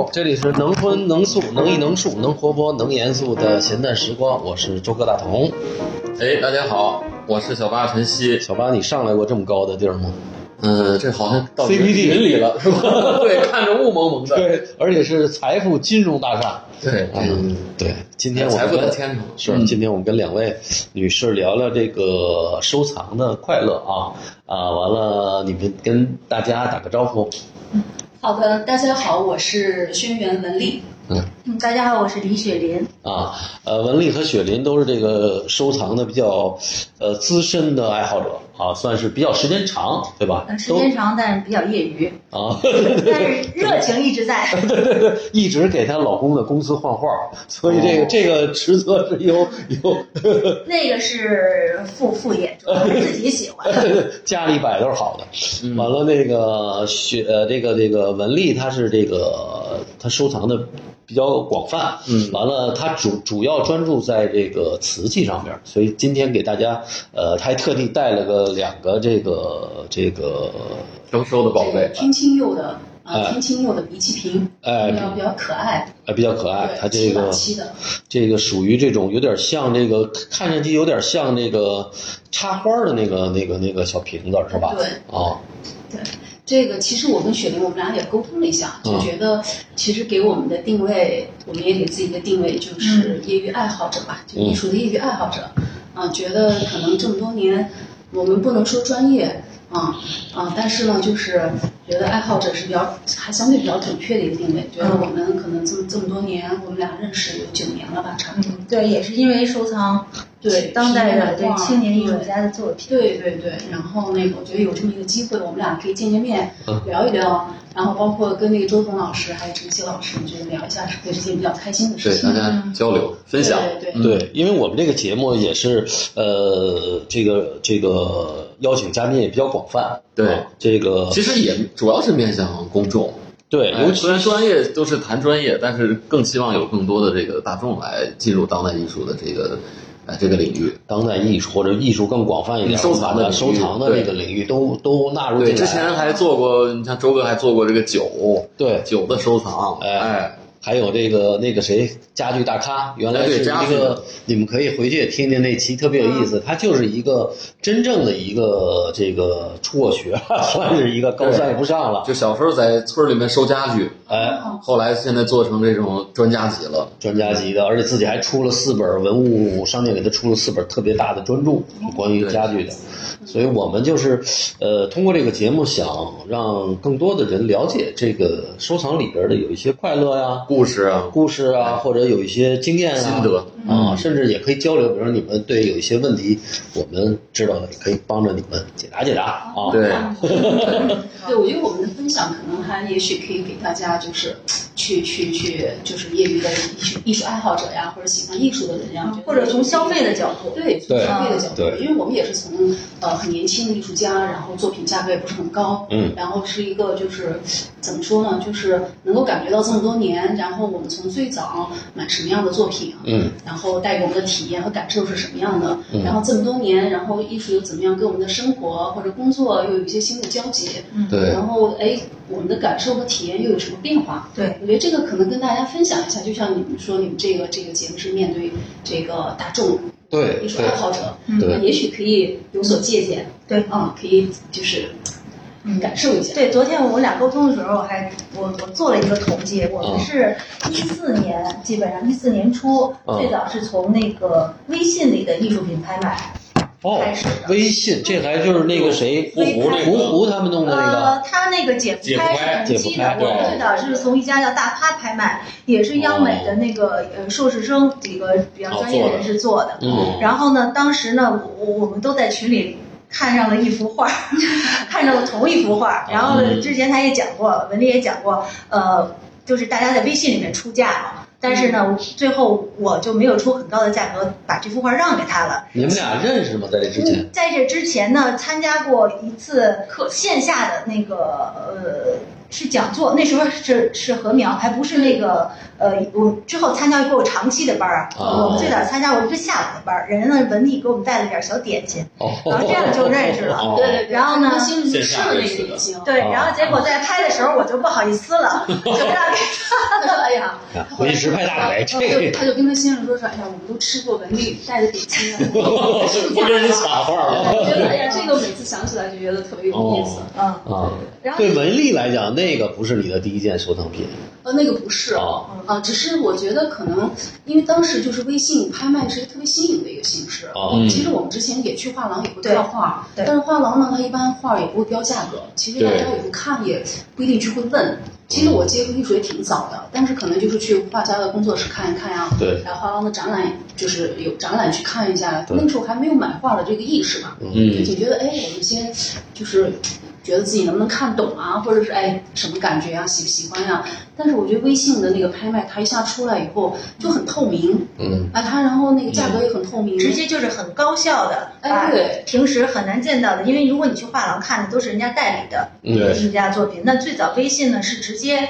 呦，这里是能荤能素能艺能术能活泼能严肃的闲淡时光，我是周哥大同。哎，大家好，我是小八晨曦。小八，你上来过这么高的地儿吗？嗯，这好像到 CBD 云里了，是吧？对，看着雾蒙蒙的。对，而且是财富金融大厦。对，嗯，对。今天我财们跟富在天上。是，今天我们跟两位女士聊聊这个收藏的快乐啊啊！完了，你们跟大家打个招呼。好的，大家好，我是轩辕文丽。嗯嗯，大家好，我是李雪林。啊，呃，文丽和雪林都是这个收藏的比较呃资深的爱好者啊，算是比较时间长，对吧？呃，时间长，但是比较业余，啊，但是 热情一直在。一直给她老公的公司画画，所以这个、这个职责是由由 那个是副副业，主要是自己喜欢。家里摆都是好的。完了，那个雪呃，这个这个文丽，她是这个她收藏的比较广泛，嗯。完了，他主主要专注在这个瓷器上面，所以今天给大家呃，他还特地带了个两个这个这个征收的宝贝。天青釉的啊，哎。天青釉的鼻涕瓶，哎比较比较可爱，哎比较可爱，对它这个，这个属于这种有点像这个看上去有点像那个插花的那个那个那个小瓶子是吧？对。啊，对。这个其实我跟雪玲，我们俩也沟通了一下，就嗯觉得其实给我们的定位，我们也给自己的定位就是业余爱好者吧，就艺术的业余爱好者。啊，觉得可能这么多年，我们不能说专业啊啊，但是呢，就是觉得爱好者是比较还相对比较准确的一个定位。觉得我们可能这么这么多年，我们俩认识有九年了吧，差不多。嗯，对，也是因为收藏对当代的对青年艺术家的作品。对对对，然后那个我觉得有这么一个机会，我们俩可以见见面，嗯聊一聊，然后包括跟那个周彤老师还有陈曦老师，我觉得聊一下是也是件比较开心的事情对，情。大家交流分享。对对对对，因为我们这个节目也是呃，这个这个邀请嘉宾也比较广泛，对啊这个其实也主要是面向公众。对，哎尤其虽然专业都是谈专业，但是更希望有更多的这个大众来进入当代艺术的这个呃这个领域。当代艺术或者艺术更广泛一点，收藏的收藏的这个领域都都纳入进对，之前还做过，你像周哥还做过这个酒，对酒的收藏，哎哎，还有这个那个谁家具大咖，原来是一个，你们可以回去也听听那期，特别有意思。他就是一个真正的一个这个辍过学，算是一个高三也不上了，就小时候在村里面收家具，哎，后来现在做成这种专家级了。专家级的，而且自己还出了四本文物商店给他出了四本特别大的专著，关于家具的。所以我们就是，呃，通过这个节目，想让更多的人了解这个收藏里边的有一些快乐呀、故事啊，故事啊，或者有一些经验啊、心得啊，甚至也可以交流。比如说你们对有一些问题，我们知道的也可以帮着你们解答解答啊。对，对，我觉得我们的分享可能还也许可以给大家就是去去去就是业余的艺术艺术爱好者呀，或者喜欢艺术的人呀，或者从消费的角度，对，从消费的角度，因为我们也是从呃很年轻的艺术家，然后作品价格也不是很高，嗯，然后是一个就是怎么说呢，就是能够感觉到这么多年，然后我们从最早买什么样的作品啊，嗯，然后带给我们的体验和感受是什么样的，然后这么多年，然后艺术又怎么样跟我们的生活或者工作又有一些新的交集，对然后哎，我们的感受和体验又有什么变化？对，我觉得这个可能跟大家分享一下，就像你们说，你们这个这个节目是面对这个大众对艺术爱好者，也许可以有所借鉴，对。啊，可以就是感受一下。对，昨天我们俩沟通的时候还，我我做了一个统计，我嗯们是一四年，基本上一四年初，嗯。最早是从那个微信里的艺术品拍卖哦开始的，微信这还就是那个谁，胡胡胡胡他们弄的那呃个，，他那个解解不不开开是同期的，我们最早是从一家叫大趴拍卖，也是央美的那个呃硕士生几个比较专业人士做的。嗯然后呢，当时呢，我我们都在群里看上了一幅画，看上了同一幅画。然后，之前他也讲过，文丽也讲过，呃，就是大家在微信里面出价嘛。但是呢，最后我就没有出很高的价格把这幅画让给他了。你们俩认识吗？在这之前？在这之前呢，参加过一次课线下的那个呃是讲座，那时候是是禾苗，还不是那个呃，我之后参加过长期的班儿啊。哦我们最早参加过一个下午的班儿，人家那文丽给我们带了点小点心，哦，然后这样就认识了。哦。对对对，然后呢他心里线是了那个明星，对，哦。然后结果在拍的时候我就不好意思了，就让给他说哎呀，回实拍大腿，他这就他就跟他先生说说，哎呀，我们都吃过文丽带的点心啊，不跟人抢话了我觉得哎呀，这个每次想起来就觉得特别有意思。嗯，啊。然后对文丽来讲，那个不是你的第一件收藏品。呃，那个不是。啊啊，只是我觉得可能因为当时就是微信拍卖是一个特别新颖的一个形式。其实我们之前也去画廊也会看画，但是画廊呢，它一般画也不会标价格，其实大家对也不看，也不一定去会问。其实我接触艺术也挺早的，但是可能就是去画家的工作室看一看呀，对。然后画廊的展览就是有展览去看一下，对。那个时候还没有买画的这个意识嘛，嗯。就觉得哎，我们先就是觉得自己能不能看懂啊，或者是哎什么感觉啊，喜不喜欢呀、但是我觉得微信的那个拍卖，它一下出来以后就很透明，嗯，啊，它然后那个价格也很透明，直接就是很高效的，哎对。平时很难见到的，因为如果你去画廊看的都是人家代理的对。艺术家作品，那最早微信呢是直接。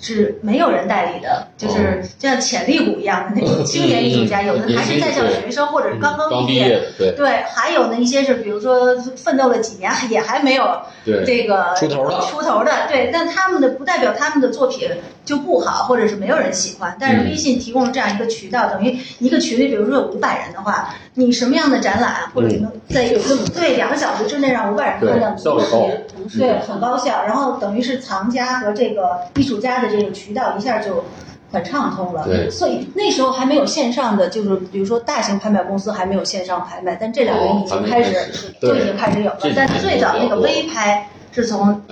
是没有人代理的，就是就像潜力股一样的那种青年艺术家，有的还是在校学生或者是刚刚。毕业，对对，还有呢一些是，比如说奋斗了几年，也还没有这个出头的出头的，对，但他们的不代表他们的作品就不好，或者是没有人喜欢。但是微信提供了这样一个渠道，等于一个群里，比如说有五百人的话，你什么样的展览，或者是能在有这么对两个小时之内让五百人看到你对效率高同时对，很高效。然后等于是藏家和这个艺术家的这个渠道一下就很畅通了。对。所以那时候还没有线上的，就是比如说大型拍卖公司还没有线上拍卖，但这两年已经开始、就已经开始有了。但最早那个微拍是从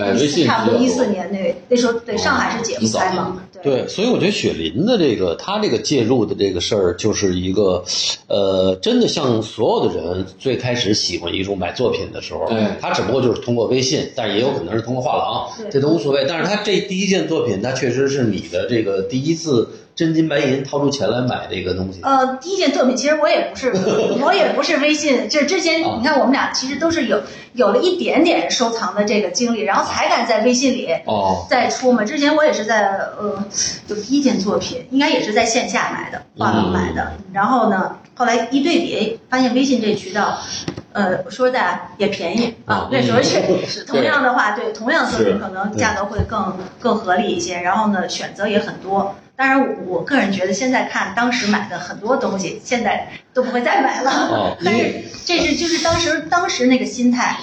差不多一四年那那时候对上海是姐夫拍嘛，对。所以我觉得雪林的这个他这个介入的这个事儿，就是一个，呃，真的像所有的人最开始喜欢艺术买作品的时候，哎他只不过就是通过微信，但是也有可能是通过画廊，对这都无所谓。但是他这第一件作品，他确实是你的这个第一次真金白银掏出钱来买这个东西。呃，第一件作品其实我也不是，我也不是微信，这之前啊你看我们俩其实都是有有了一点点收藏的这个经历，然后才敢在微信里哦，再出嘛。之前我也是在呃，就第一件作品应该也是在线下买的，画廊买的。然后呢，后来一对比，发现微信这渠道，呃，说实在也便宜啊。那时候是是同样的话，对同样作品可能价格会更更合理一些，然后呢选择也很多。当然我，我个人觉得现在看当时买的很多东西，现在都不会再买了。哦但是这是就是当时当时那个心态，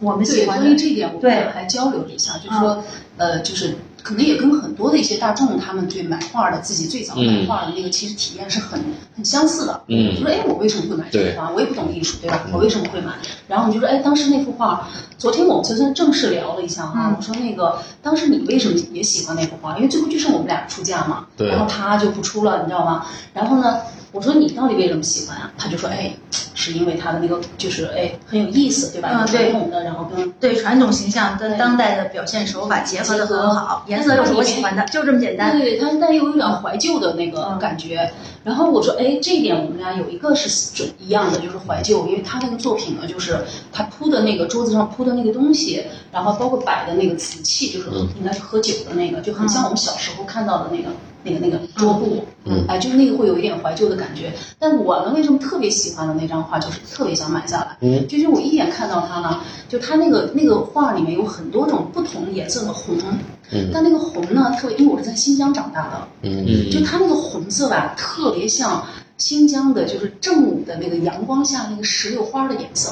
我们喜对，欢的关于。这一点，我对们还交流了一下，就是说，呃，就是可能也跟很多的一些大众，他们对买画的自己最早买画的那个其实体验是很很相似的。嗯就说哎，我为什么会买这幅画？我也不懂艺术，对吧？我为什么会买？然后你就说，哎，当时那幅画，昨天我们才算正式聊了一下啊、嗯我说那个当时你为什么也喜欢那幅画？因为最后就剩我们俩出价嘛。对然后他就不出了，你知道吗？然后呢，我说你到底为什么喜欢啊？他就说，哎，是因为他的那个就是哎很有意思，对吧？嗯对传统的，然后跟对传统形象跟当代的表现手法结合的很好，颜色又是我喜欢的，就这么简单。对，他但又有点怀旧的那个嗯感觉。然后我说，哎，这一点我们俩有一个是准一样的，就是怀旧，因为他那个作品呢，就是他铺的那个桌子上铺的那个东西，然后包括摆的那个瓷器，就是嗯应该是喝酒的那个，就很像我们小时候看到的那个。那个那个桌布，嗯。哎，就是那个会有一点怀旧的感觉。但我呢，为什么特别喜欢的那张画，就是特别想买下来。嗯，就是我一眼看到它呢，就它那个那个画里面有很多种不同颜色的红，嗯。但那个红呢，特别，因为我是在新疆长大的，嗯。嗯就它那个红色吧，特别像新疆的，就是正午的那个阳光下那个石榴花的颜色。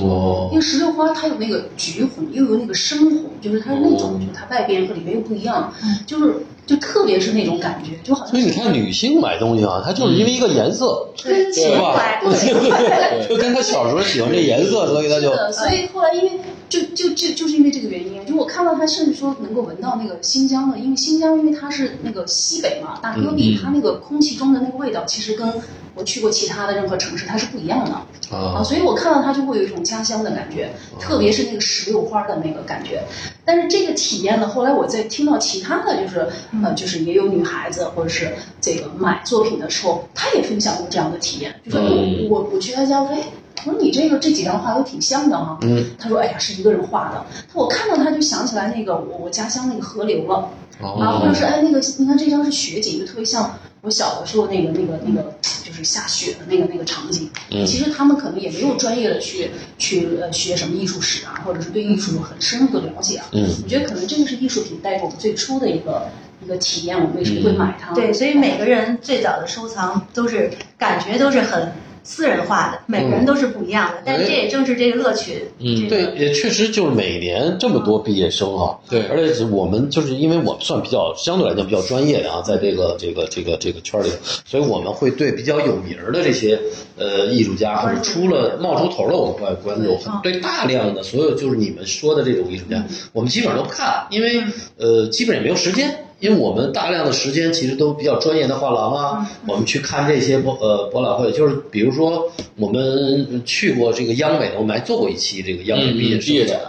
哦。因为石榴花它有那个橘红，又有那个深红，就是它是那种，就是它外边和里面又不一样，就是就特别是那种感觉，就好像所以你看，女性买东西啊，她就是因为一个颜色，对吧，对 就跟她小时候喜欢这颜色，所以她就，所以后来因为就就就就是因为这个原因，就我看到他甚至说能够闻到那个新疆的，因为新疆因为它是那个西北嘛，大戈壁，嗯。它那个空气中的那个味道，其实跟我去过其他的任何城市它是不一样的啊，啊，所以我看到它就会有一种家乡的感觉，特别是那个石榴花的那个感觉。但是这个体验呢，后来我在听到其他的就是呃，就是也有女孩子或者是这个买作品的时候，她也分享过这样的体验，就说我我去她家，我说哎。我说你这个这几张画都挺像的哈。嗯，他说哎呀是一个人画的。他说我看到他就想起来那个我我家乡那个河流了。啊，或者是哎那个你看这张是雪景，就特别像我小的时候那个那个那个就是下雪的那个那个场景。嗯其实他们可能也没有专业的去去呃学什么艺术史啊，或者是对艺术有很深入的了解啊。嗯我觉得可能这个是艺术品带给我们最初的一个一个体验，我们为什么会买它？对，所以每个人最早的收藏都是感觉都是很私人化的，每个人都是不一样的。但这也正是这个乐趣。嗯这个对，也确实就是每年这么多毕业生哈，对而且是我们就是因为我们算比较相对来讲比较专业的啊，在这个这个这个这个圈里，所以我们会对比较有名儿的这些呃艺术家或者出了冒出头的，我们会关注。很对大量的所有就是你们说的这种艺术家，我们基本上都不看，因为呃基本也没有时间。因为我们大量的时间其实都比较专业的画廊啊，我们去看这些博呃博览会，就是比如说我们去过这个央美的，我们还做过一期这个央美毕业毕业展。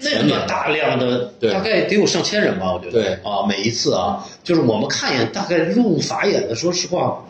那么大量的，对。大概得有上千人吧，我觉得。对。啊，每一次啊，就是我们看一眼，大概入法眼的，说实话。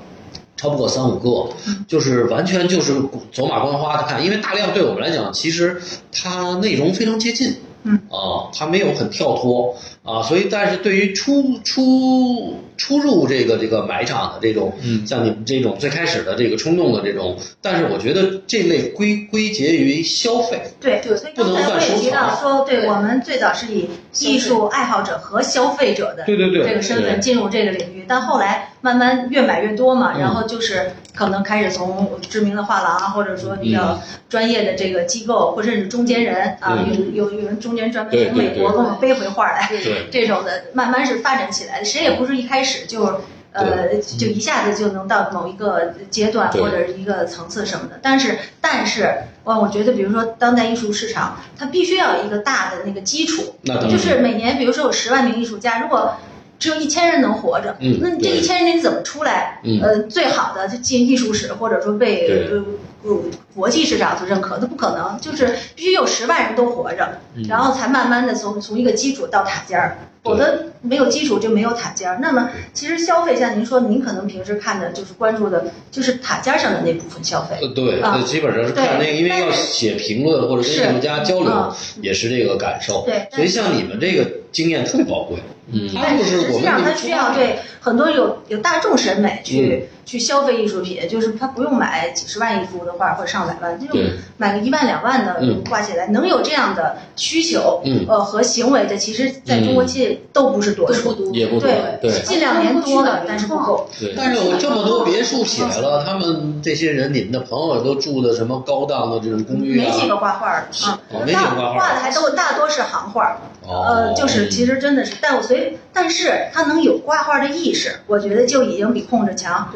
超不过三五个，就是完全就是走马观花的看，因为大量对我们来讲，其实它内容非常接近，嗯。啊，它没有很跳脱啊，所以但是对于初初初入这个这个买场的这种，嗯。像你们这种最开始的这个冲动的这种，但是我觉得这类归归结于消费，对对所以刚才我也提到说，对对。我们最早是以艺术爱好者和消费者的对对对。这个身份进入这个领域，但后来慢慢越买越多嘛，嗯。然后就是可能开始从知名的画廊啊，或者说比较专业的这个机构，或者是中间人啊，嗯。有有有人中间专门从美国给我们背回画来，对。这种的慢慢是发展起来的，谁也不是一开始就。呃，就一下子就能到某一个阶段或者一个层次什么的，但是，但是，哇我觉得，比如说当代艺术市场，它必须要有一个大的那个基础，就是每年，比如说有十万名艺术家，如果只有一千人能活着，嗯那这一千人你怎么出来？嗯。呃，最好的就进艺术史，或者说被呃国际市场所认可，那不可能，就是必须有十万人都活着，嗯然后才慢慢的从从一个基础到塔尖儿。否则没有基础就没有塔尖儿。那么其实消费像您说，您可能平时看的就是关注的就是塔尖儿上的那部分消费。呃，对，基本上是看那个，因为要写评论或者跟是艺术家交流嗯，也是这个感受。对所以像你们这个经验特别宝贵。嗯但就是实际上，它这个需要对很多有有大众审美去、去消费艺术品，就是他不用买几十万一幅的画或者上百万，就对买个一万两万的嗯。挂起来，能有这样的需求，嗯。呃和行为的，其实在中国界都不是多数，也不多对对。近两年多了，但是不够。对，但是有这么多别墅起来了，他们这些人，你们的朋友都住的什么高档的这种公寓没几个挂？画画的啊哦，没几个大画画画的还都大多是行画，哦。呃，就是其实真的是，但我所以，但是他能有挂画的意识，我觉得就已经比控制强，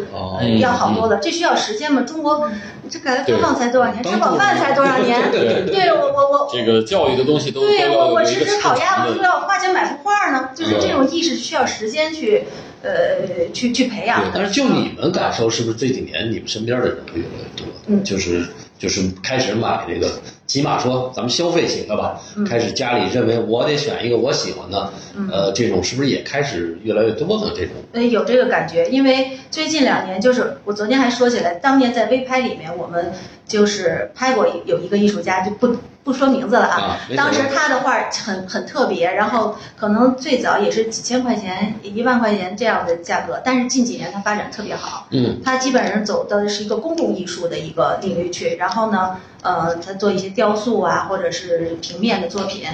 要好多了。这需要时间嘛？中国这改革开放才多少年，吃饱饭才多少年？对对我我我。这个教育的东西都对我我吃吃烤鸭，我就长的要花钱买幅画呢，就是这种意识需要时间去，呃，去去培养。但是就你们感受，是不是这几年你们身边的人会越来越多？嗯就是就是开始买这个，起码说咱们消费型的吧，嗯开始家里认为我得选一个我喜欢的，呃，这种是不是也开始越来越多的这种？呃，有这个感觉，因为最近两年，就是我昨天还说起来，当年在微拍里面，我们就是拍过有一个艺术家，就不不说名字了啊。啊当时他的画很很特别，然后可能最早也是几千块钱、一万块钱这样的价格，但是近几年他发展特别好。嗯，他基本上走的是一个公共艺术的一个领域去，然后呢，呃，他做一些雕塑啊，或者是平面的作品。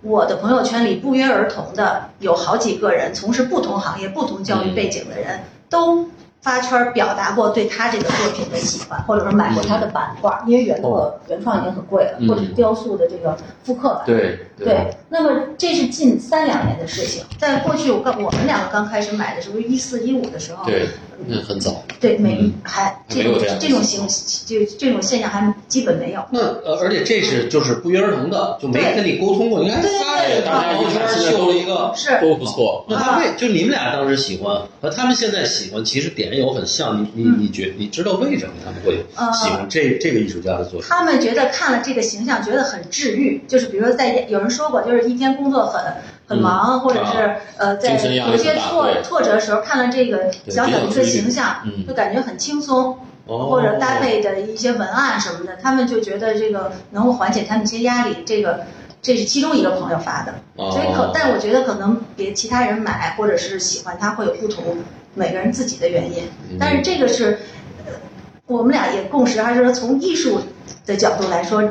我的朋友圈里不约而同的有好几个人，从事不同行业、不同教育背景的人，都发圈表达过对他这个作品的喜欢，或者说买过他的版画，因为原作原创已经很贵了，嗯。或者是雕塑的这个复刻版。对对，那么这是近三两年的事情。在过去，我刚我们两个刚开始买的时候，一四一五的时候，对，那很早，对，每嗯还还这种没有这样这种形就这种现象还基本没有。那呃，而且这是就是不约而同的，就没跟你沟通过。你看对对对发这个大家一圈秀了一个，是都不错。那他为就你们俩当时喜欢和他们现在喜欢，其实点有很像。你你你觉你知道为什么他们会呃喜欢这这个艺术家的作品？他们觉得看了这个形象，觉得很治愈。就是比如说在有人说过，就是一天工作很很忙，或者是、呃在有些挫挫折的时候，看了这个小小的一个形象，嗯就感觉很轻松。哦或者搭配的一些文案什么的，他们就觉得这个能够缓解他们一些压力。这个这是其中一个朋友发的，哦所以可但我觉得可能别其他人买或者是喜欢它会有不同每个人自己的原因，但是这个是呃我们俩也共识，还是说从艺术的角度来说。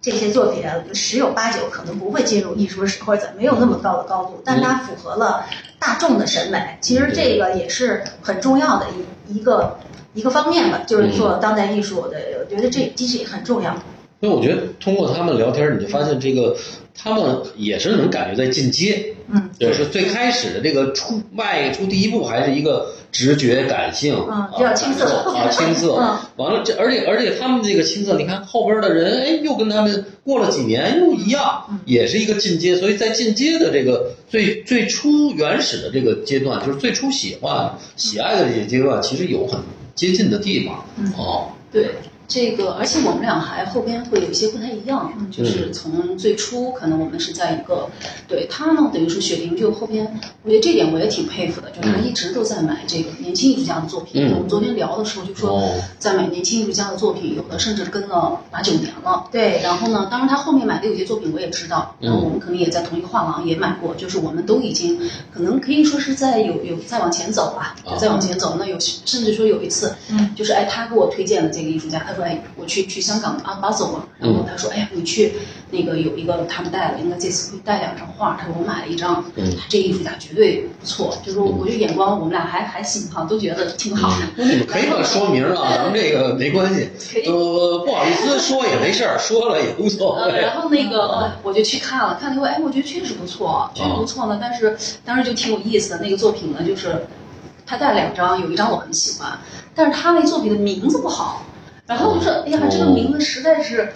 这些作品啊，十有八九可能不会进入艺术史或者没有那么高的高度，但它符合了大众的审美。其实这个也是很重要的一一个一个方面吧，就是做当代艺术的，我觉得这其实也很重要。因为我觉得通过他们聊天，你就发现这个他们也是能感觉在进阶，嗯，就是最开始的这个出迈出第一步还是一个直觉感性，嗯啊比较青涩啊，青涩。嗯完了，这而且而且他们这个青涩，你看后边的人，哎，又跟他们过了几年又一样，嗯也是一个进阶。所以在进阶的这个最最初原始的这个阶段，就是最初喜欢喜爱的这些阶段，其实有很接近的地方。嗯哦，对这个，而且我们俩还后边会有一些不太一样，嗯就是从最初可能我们是在一个，对他呢，等于说雪玲就后边，我觉得这点我也挺佩服的，就是他一直都在买这个年轻艺术家的作品。嗯我们昨天聊的时候就说哦，在买年轻艺术家的作品，有的甚至跟了八九年了。对，然后呢，当然他后面买的有些作品我也知道，然后我们可能也在同一个画廊也买过，就是我们都已经可能可以说是在有有再往前走吧，啊再往前走。那有甚至说有一次，嗯，就是哎，他给我推荐了这个艺术家，他说哎，我去去香港啊巴走嘛，然后他说哎呀，你去那个有一个他们带了，应该这次会带两张画，他说我买了一张，嗯。他这艺术家绝对不错，就是说我觉得眼光我们俩还还行哈，都觉得挺好你们可以乱说名啊，咱们这个没关系，呃，不好意思说也没事儿，说了也无所呃，谓。然后那个呃我就去看了，看了以后，哎，我觉得确实不错，确实不错呢。但是当时就挺有意思的，那个作品呢，就是他带了两张，有一张我很喜欢，但是他那作品的名字不好。然后我就说，哎呀，这个名字实在是，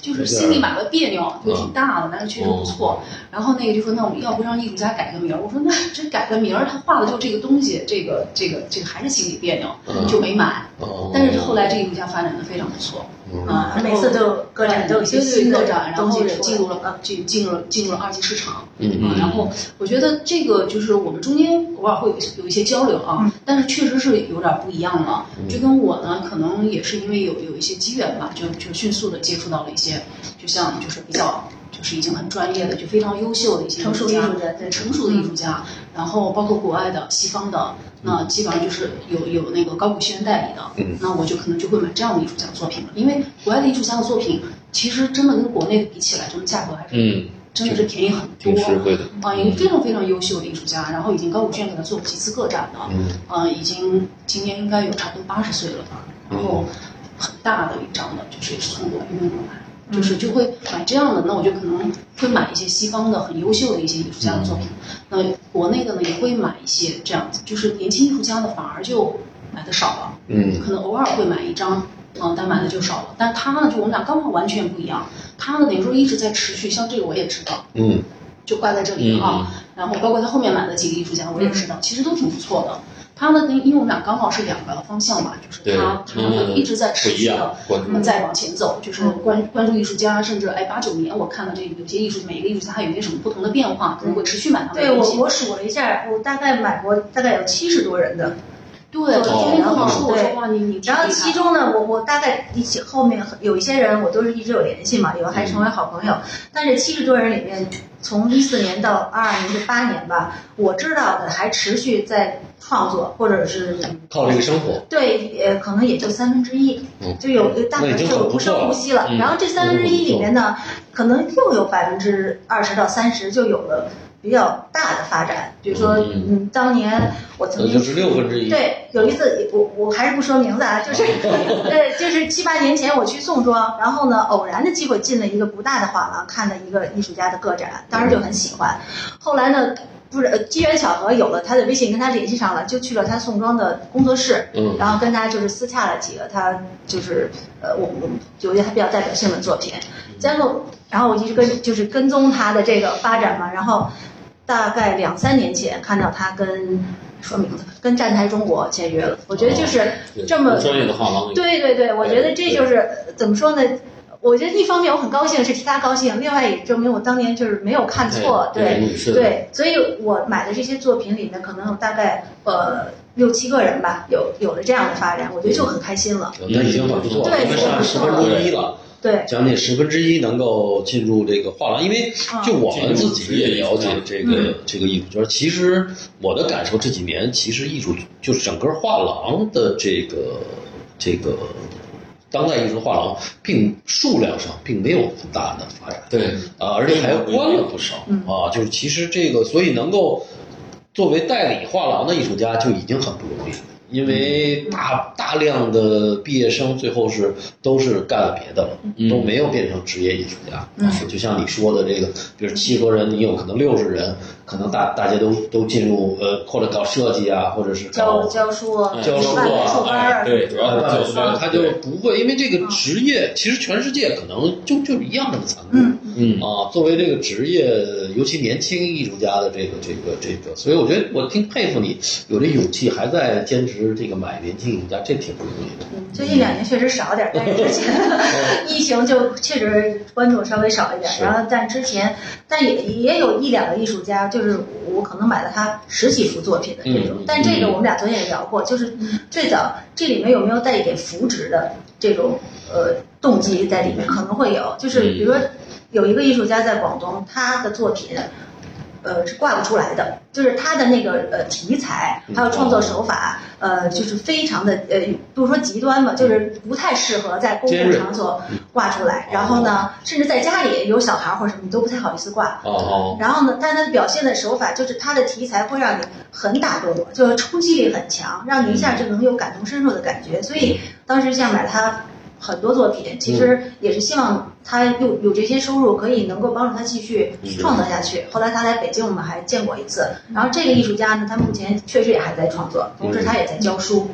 就是心里买了别扭，就挺大的，但是确实不错。然后那个就说，那我们要不让艺术家改个名儿？我说那这改个名儿，他画的就这个东西，这个这个这个还是心里别扭，就没买。哦但是后来这个艺术家发展的非常不错，啊，每次都有个展都有新的展，然后也进入了呃进进入了进入了二级市场，嗯啊，然后我觉得这个就是我们中间偶尔会有有一些交流啊，但是确实是有点不一样了。就跟我呢，可能也是因为有有一些机缘吧，就就迅速的接触到了一些，就像就是比较。就是已经很专业的，就非常优秀的一些成熟艺术家对。成熟的艺术家，然后包括国外的、西方的，那基本上就是有有那个高古轩代理的，嗯。那我就可能就会买这样的艺术家的作品了，因为国外的艺术家的作品其实真的跟国内的比起来，真的价格还是嗯，真的是便宜很多，挺实惠的。啊，一个非常非常优秀的艺术家，然后已经高古轩给他做过几次个展的，嗯。呃，已经今年应该有差不多八十岁了吧，然后很大的一张的，就是也是从国外运过来。就是就会买这样的，那我就可能会买一些西方的很优秀的一些艺术家的作品，那国内的呢也会买一些这样子，就是年轻艺术家的反而就买的少了，嗯可能偶尔会买一张，嗯，但买的就少了。但他呢，就我们俩刚好完全不一样，他呢等于说一直在持续，像这个我也知道，嗯就挂在这里啊。然后包括他后面买的几个艺术家，我也知道，其实都挺不错的。他呢，跟因为我们俩刚好是两个方向嘛，就是他他们一直在持续的关注那么再往前走，就是关关注艺术家，甚至哎八九年我看了这有些艺术每一个艺术家他有些什么不同的变化，可能会持续买他们对的东西。我我数了一下，我大概买过大概有七十多人的，对，天跟我说，我说哇，你你然后其中呢，我我大概一起后面有一些人我都是一直有联系嘛，有的还成为好朋友。但是七十多人里面，从一四年到二二年这八年吧，我知道的还持续在创作，或者是靠这个生活。对，呃，可能也就三分之一嗯，就有大概就不很不错了然后这三分之一里面呢，可能又有百分之二十到三十就有了比较大的发展。比如说，嗯嗯，当年我曾经那就是六分之一。对，有一次我我还是不说名字啊，就是 呃，就是七八年前我去宋庄，然后呢，偶然的机会进了一个不大的画廊，看了一个艺术家的个展，当时就很喜欢。后来呢，不是呃机缘巧合有了他的微信，跟他联系上了，就去了他宋庄的工作室，嗯然后跟他就是私洽了几个他就是呃我我有一些他比较代表性的作品，然后然后我一直跟就是跟踪他的这个发展嘛，然后大概两三年前看到他跟说名字跟站台中国签约了，我觉得就是这么专业的画廊，对对对，我觉得这就是呃怎么说呢？我觉得一方面我很高兴是替他高兴，另外也证明我当年就是没有看错，对对所以我买的这些作品里面可能有大概呃六七个人吧，有有了这样的发展，我觉得就很开心了。那已经很不错了，对因为占十分之一了。对，将近十分之一能够进入这个画廊，因为就我们自己也了解这个这个艺术圈。其实我的感受这几年，其实艺术就是整个画廊的这个这个当代艺术画廊，并数量上并没有很大的发展。对啊，而且还关了不少啊。就是其实这个，所以能够作为代理画廊的艺术家就已经很不容易了。因为大大量的毕业生最后是都是干了别的了，都没有变成职业艺术家。嗯，就像你说的这个，比如七十多人，你有可能六十人，可能大大家都都进入呃，或者搞设计啊，或者是教教书啊，教书啊对，主要是教书他就不会，因为这个职业其实全世界可能就就一样那么残酷。嗯。嗯。啊，作为这个职业，尤其年轻艺术家的这个这个这个，所以我觉得我挺佩服你有这勇气，还在坚持这个买年轻艺术家，这挺不容易的。最近两年确实少点儿，但是之前 疫情就确实观众稍微少一点儿。然后但之前，但也也有一两个艺术家，就是我可能买了他十几幅作品的这种。嗯但这个我们俩昨天也聊过，就是最早这里面有没有带一点扶植的这种呃动机在里面？可能会有，就是比如说有一个艺术家在广东，他的作品。呃，是挂不出来的，就是他的那个呃题材，还有创作手法，呃，就是非常的呃，不是说极端吧，就是不太适合在公共场所挂出来。然后呢，甚至在家里有小孩儿或者什么，你都不太好意思挂。哦然后呢，但他表现的手法就是他的题材会让你很打动我，就是冲击力很强，让你一下就能有感同身受的感觉。所以当时像买他很多作品，其实也是希望他有有这些收入，可以能够帮助他继续创作下去。后来他来北京，我们还见过一次。然后这个艺术家呢，他目前确实也还在创作，同时他也在教书。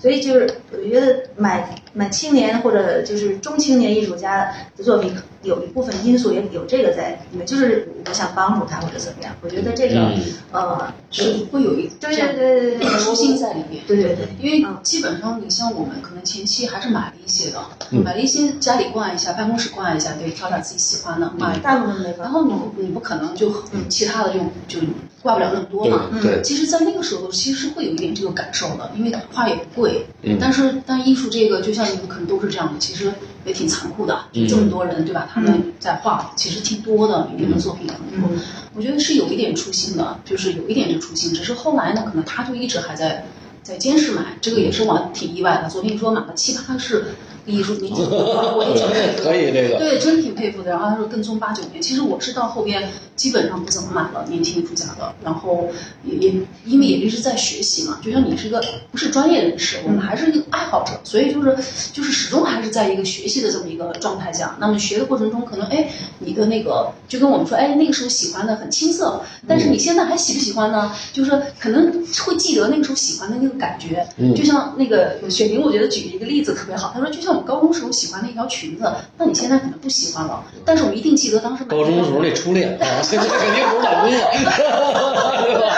所以就是我觉得买买青年或者就是中青年艺术家的作品，有一部分因素也有这个在里面，就是我想帮助他或者怎么样。我觉得这个、嗯呃，是会有一对对对对对，初心在里面。对对对，因为基本上你像我们可能前期还是买了一些的，买了一些家里挂一下，办公室挂一下，对，挑点自己喜欢的买。大部分没法。然后你你不可能就其他的就就挂不了那么多嘛。对对其实，在那个时候其实会有一点这个感受的，因为画也不贵，嗯但是但艺术这个就像你们可能都是这样的，其实也挺残酷的，就这么多人对吧？他们在画，其实挺多的，里面的作品很多。我觉得是有一点初心的，就是有一点这初心，只是后来呢，可能他就一直还在在监视买，这个也是我挺意外的。昨天说买了七八个是艺术年纪很大，我也挺佩服的。可以这个对，真挺佩服的。然后他说跟踪八九年，其实我是到后边基本上不怎么买了年轻艺术家的，然后也也因为也一直在学习嘛，就像你是个不是专业人士，我们还是一个爱好者，所以就是就是始终还是在一个学习的这么一个状态下。那么学的过程中，可能哎你的那个就跟我们说，哎那个时候喜欢的很青涩，但是你现在还喜不喜欢呢？就是可能会记得那个时候喜欢的那个感觉，就像那个雪玲，我觉得举一个例子特别好，她说就像我高中时候喜欢的一条裙子，那你现在可能不喜欢了，但是我们一定记得当时买高中的时候那初恋 啊，现在肯定不是老公了，对吧？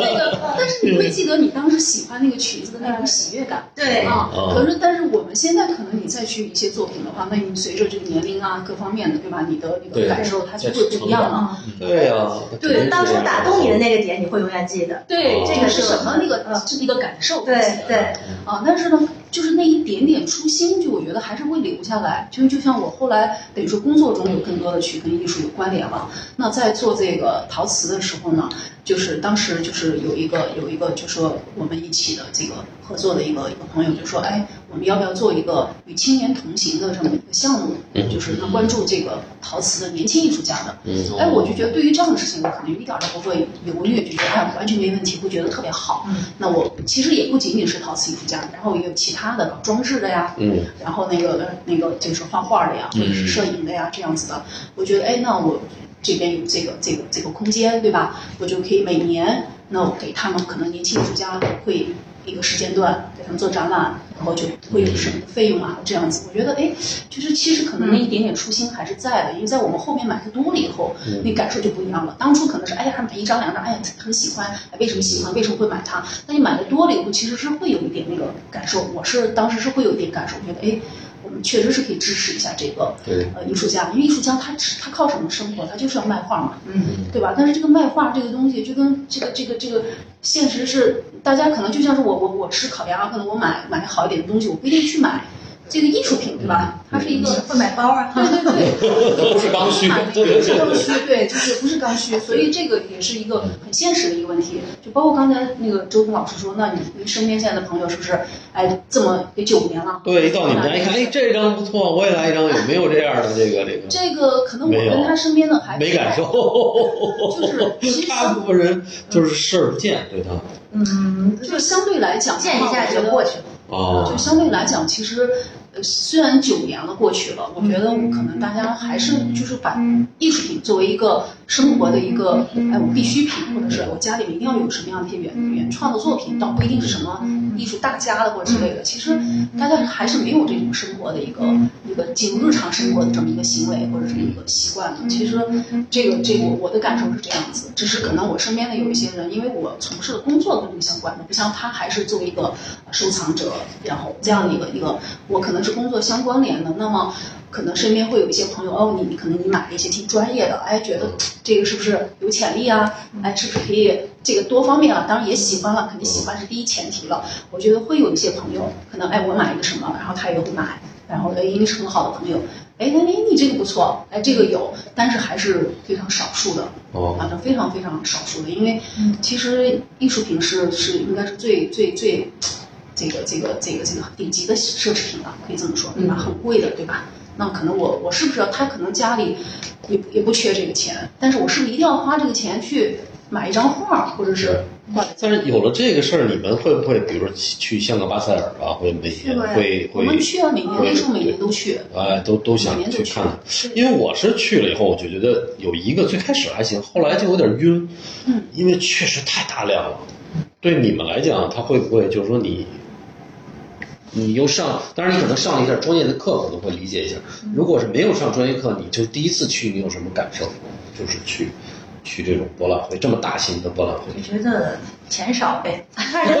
那个，但是你会记得你当时喜欢那个裙子的那种喜悦感。对啊嗯，可是但是我们现在可能你再去一些作品的话，那你随着这个年龄啊各方面的，对吧？你的那个感受它就会不一样了。对呀，对，当初打动你的那个点，你会永远记得。对，哦这个是什么？那个嗯是一个感受。对对，啊，但是呢，就是那一点点初心，就我觉得还是会留下来。就就像我后来等于说工作中有更多的去跟艺术有关联了。那在做这个陶瓷的时候呢，就是当时就是有一个有一个就说我们一起的这个合作的一个一个朋友就说，哎，我们要不要做一个与青年同行的这么一个项目？就是呢关注这个陶瓷的年轻艺术家的。嗯哎，我就觉得对于这样的事情，我可能一点儿都不会犹豫，就觉得哎完全没问题，会觉得特别好。那我其实也不仅仅是陶瓷艺术家，然后也有其他的搞装置的呀，嗯，然后那个那个就是画画的呀，或者是摄影的呀，这样子的。我觉得哎，那我这边有这个这个这个空间，对吧？我就可以每年，那我给他们可能年轻艺术家会一个时间段给他们做展览，然后就会有什么费用啊，这样子。我觉得哎，就是其实可能那一点点初心还是在的，因为在我们后面买的多了以后，那感受就不一样了。当初可能是哎呀买一张两张，哎呀很喜欢，哎为什么喜欢？为什么会买它？但你买的多了以后，其实是会有一点那个感受。我是当时是会有一点感受，觉得哎。我们确实是可以支持一下这个对呃艺术家，因为艺术家他只他靠什么生活？他就是要卖画嘛，嗯，对吧？但是这个卖画这个东西，就跟这个这个这个现实是，大家可能就像是我我我吃烤鸭，可能我买买好一点的东西，我不一定去买这个艺术品，对吧？它是一个会买包啊，对对对，不是刚需不是刚需，对，就是不是刚需，所以这个也是一个很现实的一个问题。就包括刚才那个周峰老师说，那你你身边现在的朋友是不是，哎，这么得九年了？对，一到你们家一看，哎，这张不错，我也来一张，有没有这样的这个这个？这个可能我跟他身边的还没感受，就是 其实大部分人就是视而不见，对他嗯，就相对来讲，见一下就过去了。哦就相对来讲，其实虽然九年了过去了，我觉得可能大家还是就是把艺术品作为一个生活的一个哎我必需品，或者是我家里面一定要有什么样的一些原原创的作品，倒不一定是什么艺术大家的或者之类的。其实大家还是没有这种生活的一个一个进入日常生活的这么一个行为或者是一个习惯的。其实这个这个我的感受是这样子，只是可能我身边的有一些人，因为我从事的工作跟这个相关的，不像他还是作为一个收藏者，然后这样的一个一个，我可能是工作相关联的，那么。可能身边会有一些朋友哦，你你可能你买了一些挺专业的，哎，觉得这个是不是有潜力啊？哎，是不是可以这个多方面啊？当然也喜欢了，肯定喜欢是第一前提了。我觉得会有一些朋友，可能哎，我买一个什么，然后他也会买，然后哎，因为是很好的朋友，哎，那你你这个不错，哎，这个有，但是还是非常少数的，哦反正非常非常少数的，因为其实艺术品是是应该是最最最。这个这个这个这个顶级的奢侈品了，可以这么说，对吧？很贵的，对吧？那可能我我是不是他可能家里也也不缺这个钱，但是我是不是一定要花这个钱去买一张画，或者是但是有了这个事儿，你们会不会，比如说去香港巴塞尔啊，会每年会会我们去啊，每年那时候每年都去，哎，都都想去看看，因为我是去了以后，我就觉得有一个最开始还行，后来就有点晕，嗯，因为确实太大量了。对你们来讲，他会不会就是说你，你又上，当然你可能上了一下专业的课，可能会理解一下。如果是没有上专业课，你就第一次去，你有什么感受？就是去去这种博览会，这么大型的博览会我。觉得钱少呗，看着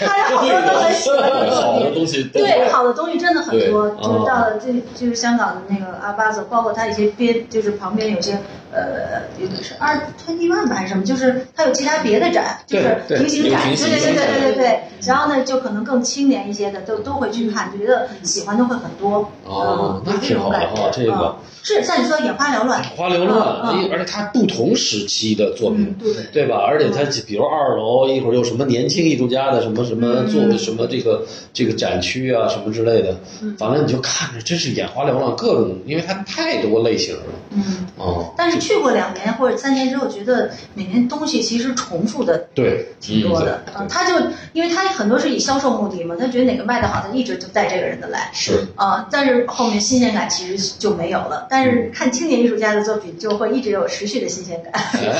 看着好多都很喜欢的好。的东西都对，好的东西真的很多，对就是到了这就是香港的那个阿巴子，包括他一些边，就是旁边有些呃，有的是二 twenty one 吧还是什么，就是它有其他别的展，就是平行展，对对对对对对对。然后呢，就可能更青年一些的都都会去看，觉得喜欢的会很多。嗯，哦那挺好的哈这个嗯是像你说的眼花缭乱，眼花缭乱，而且它不同时期的作品，对对吧？而且它比如二楼一会儿有什么年轻艺术家的什么什么做的什么这个这个展区啊什么之类的，反正你就看着真是眼花缭乱，各种，因为它太多类型了。嗯。哦，但是去过两年或者三年之后，觉得每年东西其实重复的对，挺多的。他就因为他很多是以销售目的嘛，他觉得哪个卖的好，他一直就带这个人的来。是啊、但是后面新鲜感其实就没有了。但是看青年艺术家的作品，就会一直有持续的新鲜感。哎，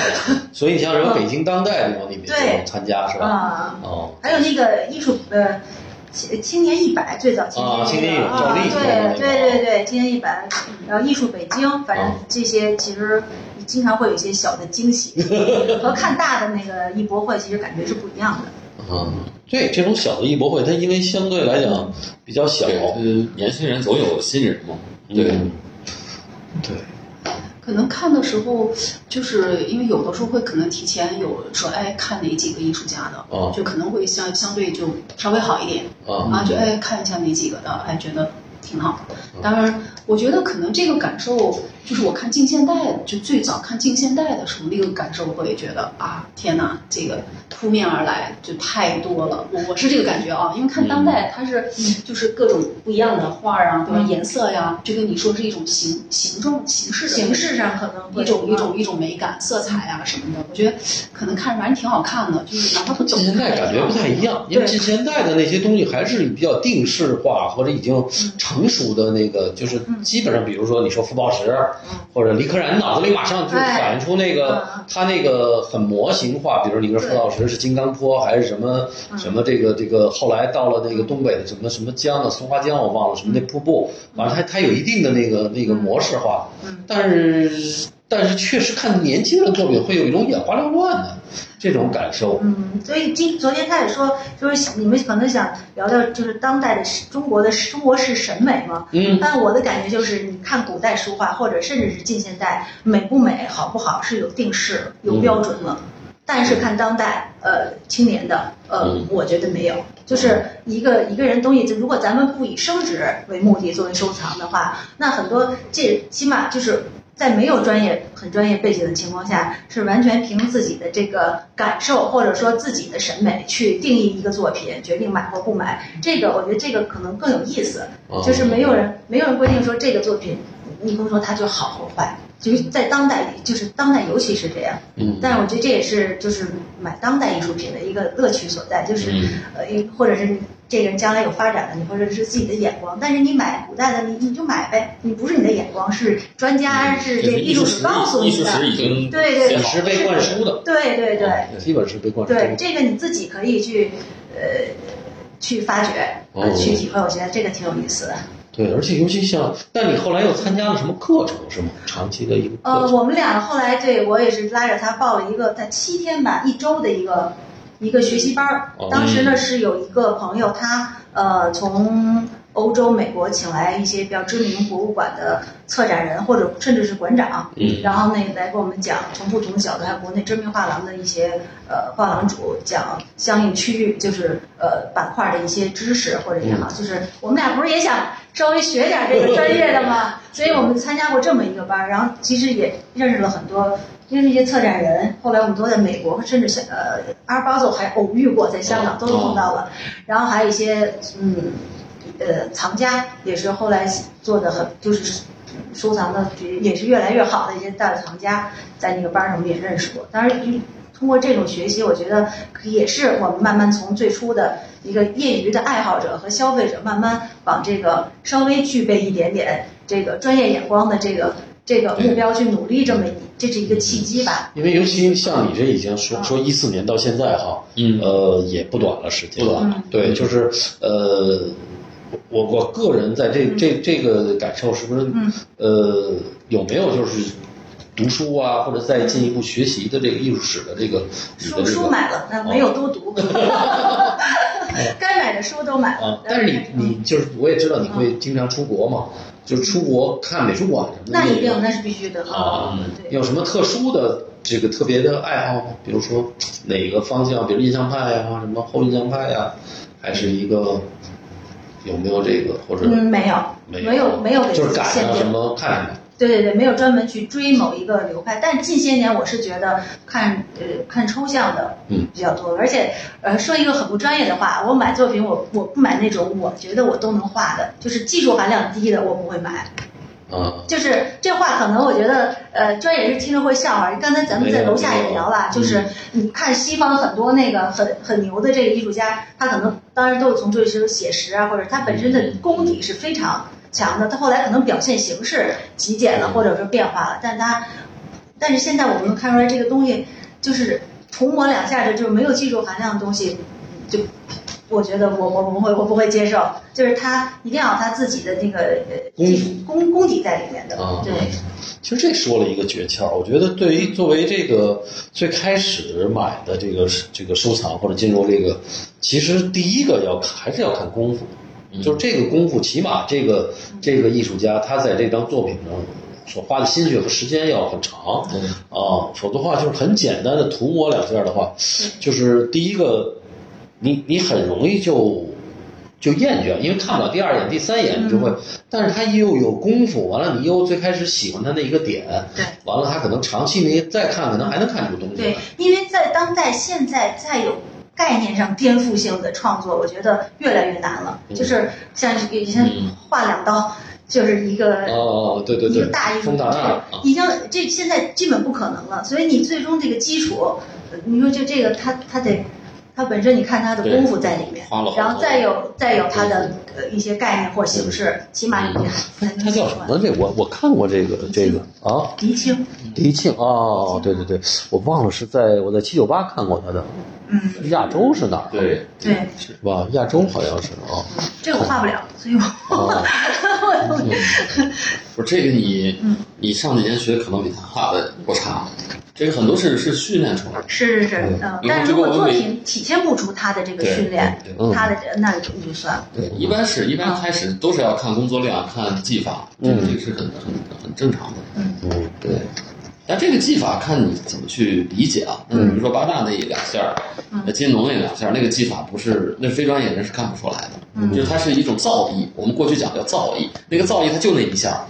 所以你像什么北京当代这种，你们对也参加是吧？啊、哦，还有那个艺术呃。青青年一百最早青年啊青年一百对对对对，青年一百，然后艺术北京，反正啊。这些其实经常会有一些小的惊喜，和看大的那个艺博会其实感觉是不一样的。嗯，对，这种小的艺博会，它因为相对来讲比较小，呃，年轻人总有新人嘛，对，嗯。对，可能看的时候，就是因为有的时候会可能提前有说，哎，看哪几个艺术家的，哦就可能会相相对就稍微好一点啊。啊，就哎看一下哪几个的，哎觉得挺好。当然，我觉得可能这个感受就是我看近现代，就最早看近现代的时候，那个感受会觉得啊，天哪，这个扑面而来就太多了。我我是这个感觉啊，因为看当代它是就是各种不一样的画儿啊，对吧？颜色呀，就跟你说是一种形形状形式形式上可能一种一种一种美感、色彩啊什么的，我觉得可能看着反正挺好看的，就是哪怕不懂近现代感觉不太一样，因为近现代的那些东西还是比较定式化或者已经成熟的那个，就是基本上，比如说你说傅抱石或者李可染，脑子里马上就反映出那个他那个很模型化，比如你说傅抱石是金刚坡还是什么什么这个这个，后来到了那个东北的什么什么江啊，松花江我忘了什么那瀑布，反正它它有一定的那个那个模式化，但是。但是确实看年轻人作品会有一种眼花缭乱的这种感受。嗯，所以今昨天他也说，就是你们可能想聊聊就是当代的中国的中国式审美嘛。嗯但我的感觉就是，你看古代书画，或者甚至是近现代，美不美、好不好是有定式、有标准的。但是看当代，呃，青年的，呃，嗯我觉得没有，就是一个一个人东西，就如果咱们不以升值为目的作为收藏的话，那很多这起码就是在没有专业很专业背景的情况下，是完全凭自己的这个感受或者说自己的审美去定义一个作品，决定买或不买。这个我觉得这个可能更有意思，哦就是没有人没有人规定说这个作品，你不能说它就好或坏。就是在当代，就是当代尤其是这样，嗯但是我觉得这也是就是买当代艺术品的一个乐趣所在，就是、嗯呃，或者是这个人将来有发展了，你或者是自己的眼光，但是你买古代的，你你就买呗，你不是你的眼光，是专家是这个艺术史告诉你的，艺术史已经。对对也是被灌输的，对对对。基本是被灌输对，这个你自己可以去呃去发掘，去体会，我觉得这个挺有意思的。对，而且尤其像，但你后来又参加了什么课程是吗？长期的一个呃，我们俩后来对我也是拉着他报了一个在七天吧一周的一个一个学习班儿哦。当时呢是有一个朋友，他呃从欧洲、美国请来一些比较知名博物馆的策展人或者甚至是馆长，嗯然后呢来给我们讲从不同的角度，还有国内知名画廊的一些呃画廊主讲相应区域就是呃板块的一些知识或者也好，就是我们俩不是也想稍微学点这个专业的嘛，所以我们参加过这么一个班儿，然后其实也认识了很多。认识一些策展人，后来我们都在美国，甚至像呃阿尔巴佐还偶遇过，在香港都碰到了。然后还有一些嗯呃藏家，也是后来做的很就是收藏的也是越来越好的一些大藏家，在那个班上我们也认识过。当然，通过这种学习，我觉得也是我们慢慢从最初的一个业余的爱好者和消费者，慢慢往这个稍微具备一点点这个专业眼光的这个这个目标去努力，这么一这是一个契机吧。因为尤其像你这已经说说一四年到现在哈，嗯。呃，也不短了时间，不短了对，就是呃，我我个人在这这这个感受是不是嗯。呃有没有就是读书啊，或者再进一步学习的这个艺术史的这个书这个书买了，那没有多读，该买的书都买了啊，。但是你你就是我也知道你会经常出国嘛，就出国看美术馆什么的，那一定，那是必须的啊对，有什么特殊的这个特别的爱好吗？比如说哪个方向，比如印象派呀、什么后印象派呀、还是一个有没有这个或者嗯，没有，没没有，没有就是赶上什。么看什么？对对对，没有专门去追某一个流派，但近些年我是觉得看呃看抽象的嗯比较多，而且呃说一个很不专业的话，我买作品我我不买那种我觉得我都能画的，就是技术含量低的我不会买。啊，就是这话可能我觉得呃专业人士听着会笑话，刚才咱们在楼下也聊了，就是你看西方很多那个很很牛的这个艺术家，他可能当然都是从这些写实啊，或者他本身的功底是非常强的，他后来可能表现形式极简了，或者说变化了，但他但是现在我们能看出来这个东西就是涂抹两下就就是没有技术含量的东西，就我觉得我我我不会我不会接受，就是他一定要有他自己的那个呃功技术功功底在里面的啊，对。其实这说了一个诀窍，我觉得对于作为这个最开始买的这个这个收藏或者进入这个，其实第一个要看还是要看功夫，就是这个功夫，起码这个这个艺术家他在这张作品上所花的心血和时间要很长啊，否则的话就是很简单的涂抹两下的话，就是第一个，你你很容易就。就厌倦，因为看不了第二眼、第三眼，你就会。但是他又有功夫，完了你又最开始喜欢他那一个点，对，完了他可能长期你再看，可能还能看出东西对来。，因为在当代现在再有概念上颠覆性的创作，我觉得越来越难了。嗯。就是像以前画两刀，就是一个。哦，对对对。一个，大艺术风大这个大啊，已经这现在基本不可能了，所以你最终这个基础，呃你说就这个他他得，他本身你看他的功夫在里面然后再有再有他的呃一些概念或形式，起码你他叫什么？这我我看过这个这个啊，狄青，狄庆哦，对对对，我忘了是在我在七九八看过他的，嗯，亚洲是哪儿？对，对，是吧？亚洲好像是啊。这个我画不了，所以我哦。我不是这个你，你上几年学可能比他画的不差，这个很多是是训练出来的。是是是，嗯，但是如果作品体现不出他的这个训练对，他的那就就算了。对，一般是一般开始都是要看工作量、看技法，这个这个是很很很正常的。嗯，对，但这个技法看你怎么去理解啊。嗯，比如说八大那两下儿，那金农那两下儿，那个技法不是那非专业人是看不出来的，就是它是一种造诣。我们过去讲叫造诣，那个造诣它就那一下儿，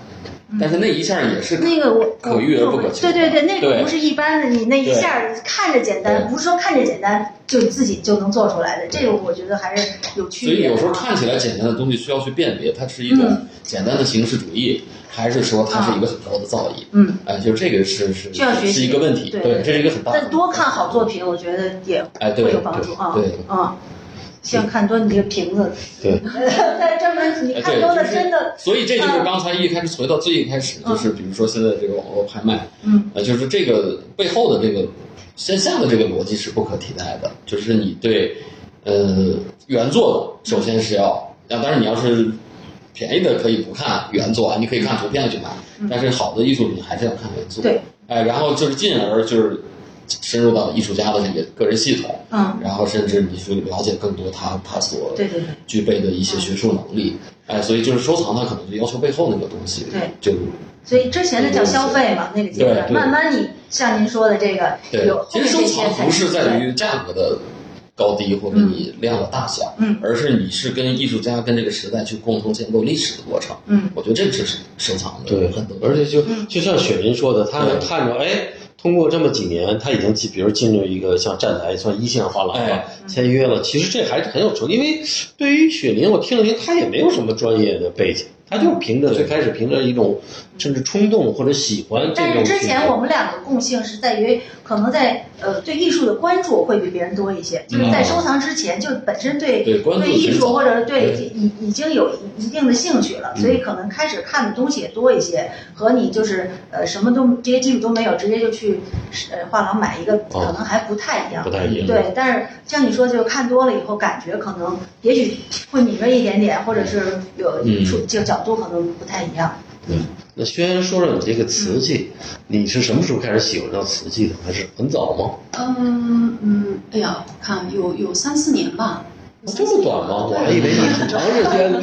但是那一下也是那个我可遇而不可求。对对对，那个不是一般的，你那一下看着简单，不是说看着简单就自己就能做出来的。这个我觉得还是有区别。所以有时候看起来简单的东西需要去辨别，它是一种嗯简单的形式主义，还是说它是一个很高的造诣？嗯，哎，就这个是是需要学习是一个问题，对这是一个很大的。但多看好作品，我觉得也会有帮助啊。对对啊，像看多你这个瓶子，对，在专门你看多了就是真的，所以这就是嗯。刚才一开始回到最一开始，就是比如说现在这个网络拍卖，嗯，呃，就是这个背后的这个线下的这个逻辑是不可替代的，就是你对呃原作首先是要，啊，当然你要是便宜的可以不看原作啊，你可以看图片去买，但是好的艺术品还是要看原作，嗯对，哎，然后就是进而就是深入到艺术家的这个个人系统，嗯，然后甚至你去了解更多他他所对对对。具备的一些学术能力，哎，所以就是收藏，它可能就要求背后那个东西，对，就所以之前的叫消费嘛，那个阶段，对对。慢慢你像您说的这个对有。其实收藏不是在于价格的高低或者你量的大小，嗯。而是你是跟艺术家跟这个时代去共同建构历史的过程。嗯，我觉得这个是收藏的对。很多，，而且就就像雪林说的，他能看着，哎，通过这么几年，他已经进，比如进入一个像站台算一线画廊了哎，签约了。其实这还是很有成，因为对于雪林，我听了听，他也没有什么专业的背景，他就是凭着最开始凭着一种甚至冲动或者喜欢这但。是之前我们两个共性是在于，可能在呃对艺术的关注会比别人多一些，就是在收藏之前就本身对嗯对关注艺术或者对对已已经有一定的兴趣了，所以可能开始看的东西也多一些，和你就是呃什么都这些基础都没有，直接就去呃画廊买一个，可能还不太一样。不太一样对，但是像你说，就看多了以后，感觉可能也许会敏锐一点点，或者是有嗯出这个角度可能不太一样。那轩说说你这个瓷器，你是什么时候开始喜欢上瓷器的？还是很早吗？嗯嗯，哎呀，我看有有三四年吧。这么短吗？我还以为你很长时间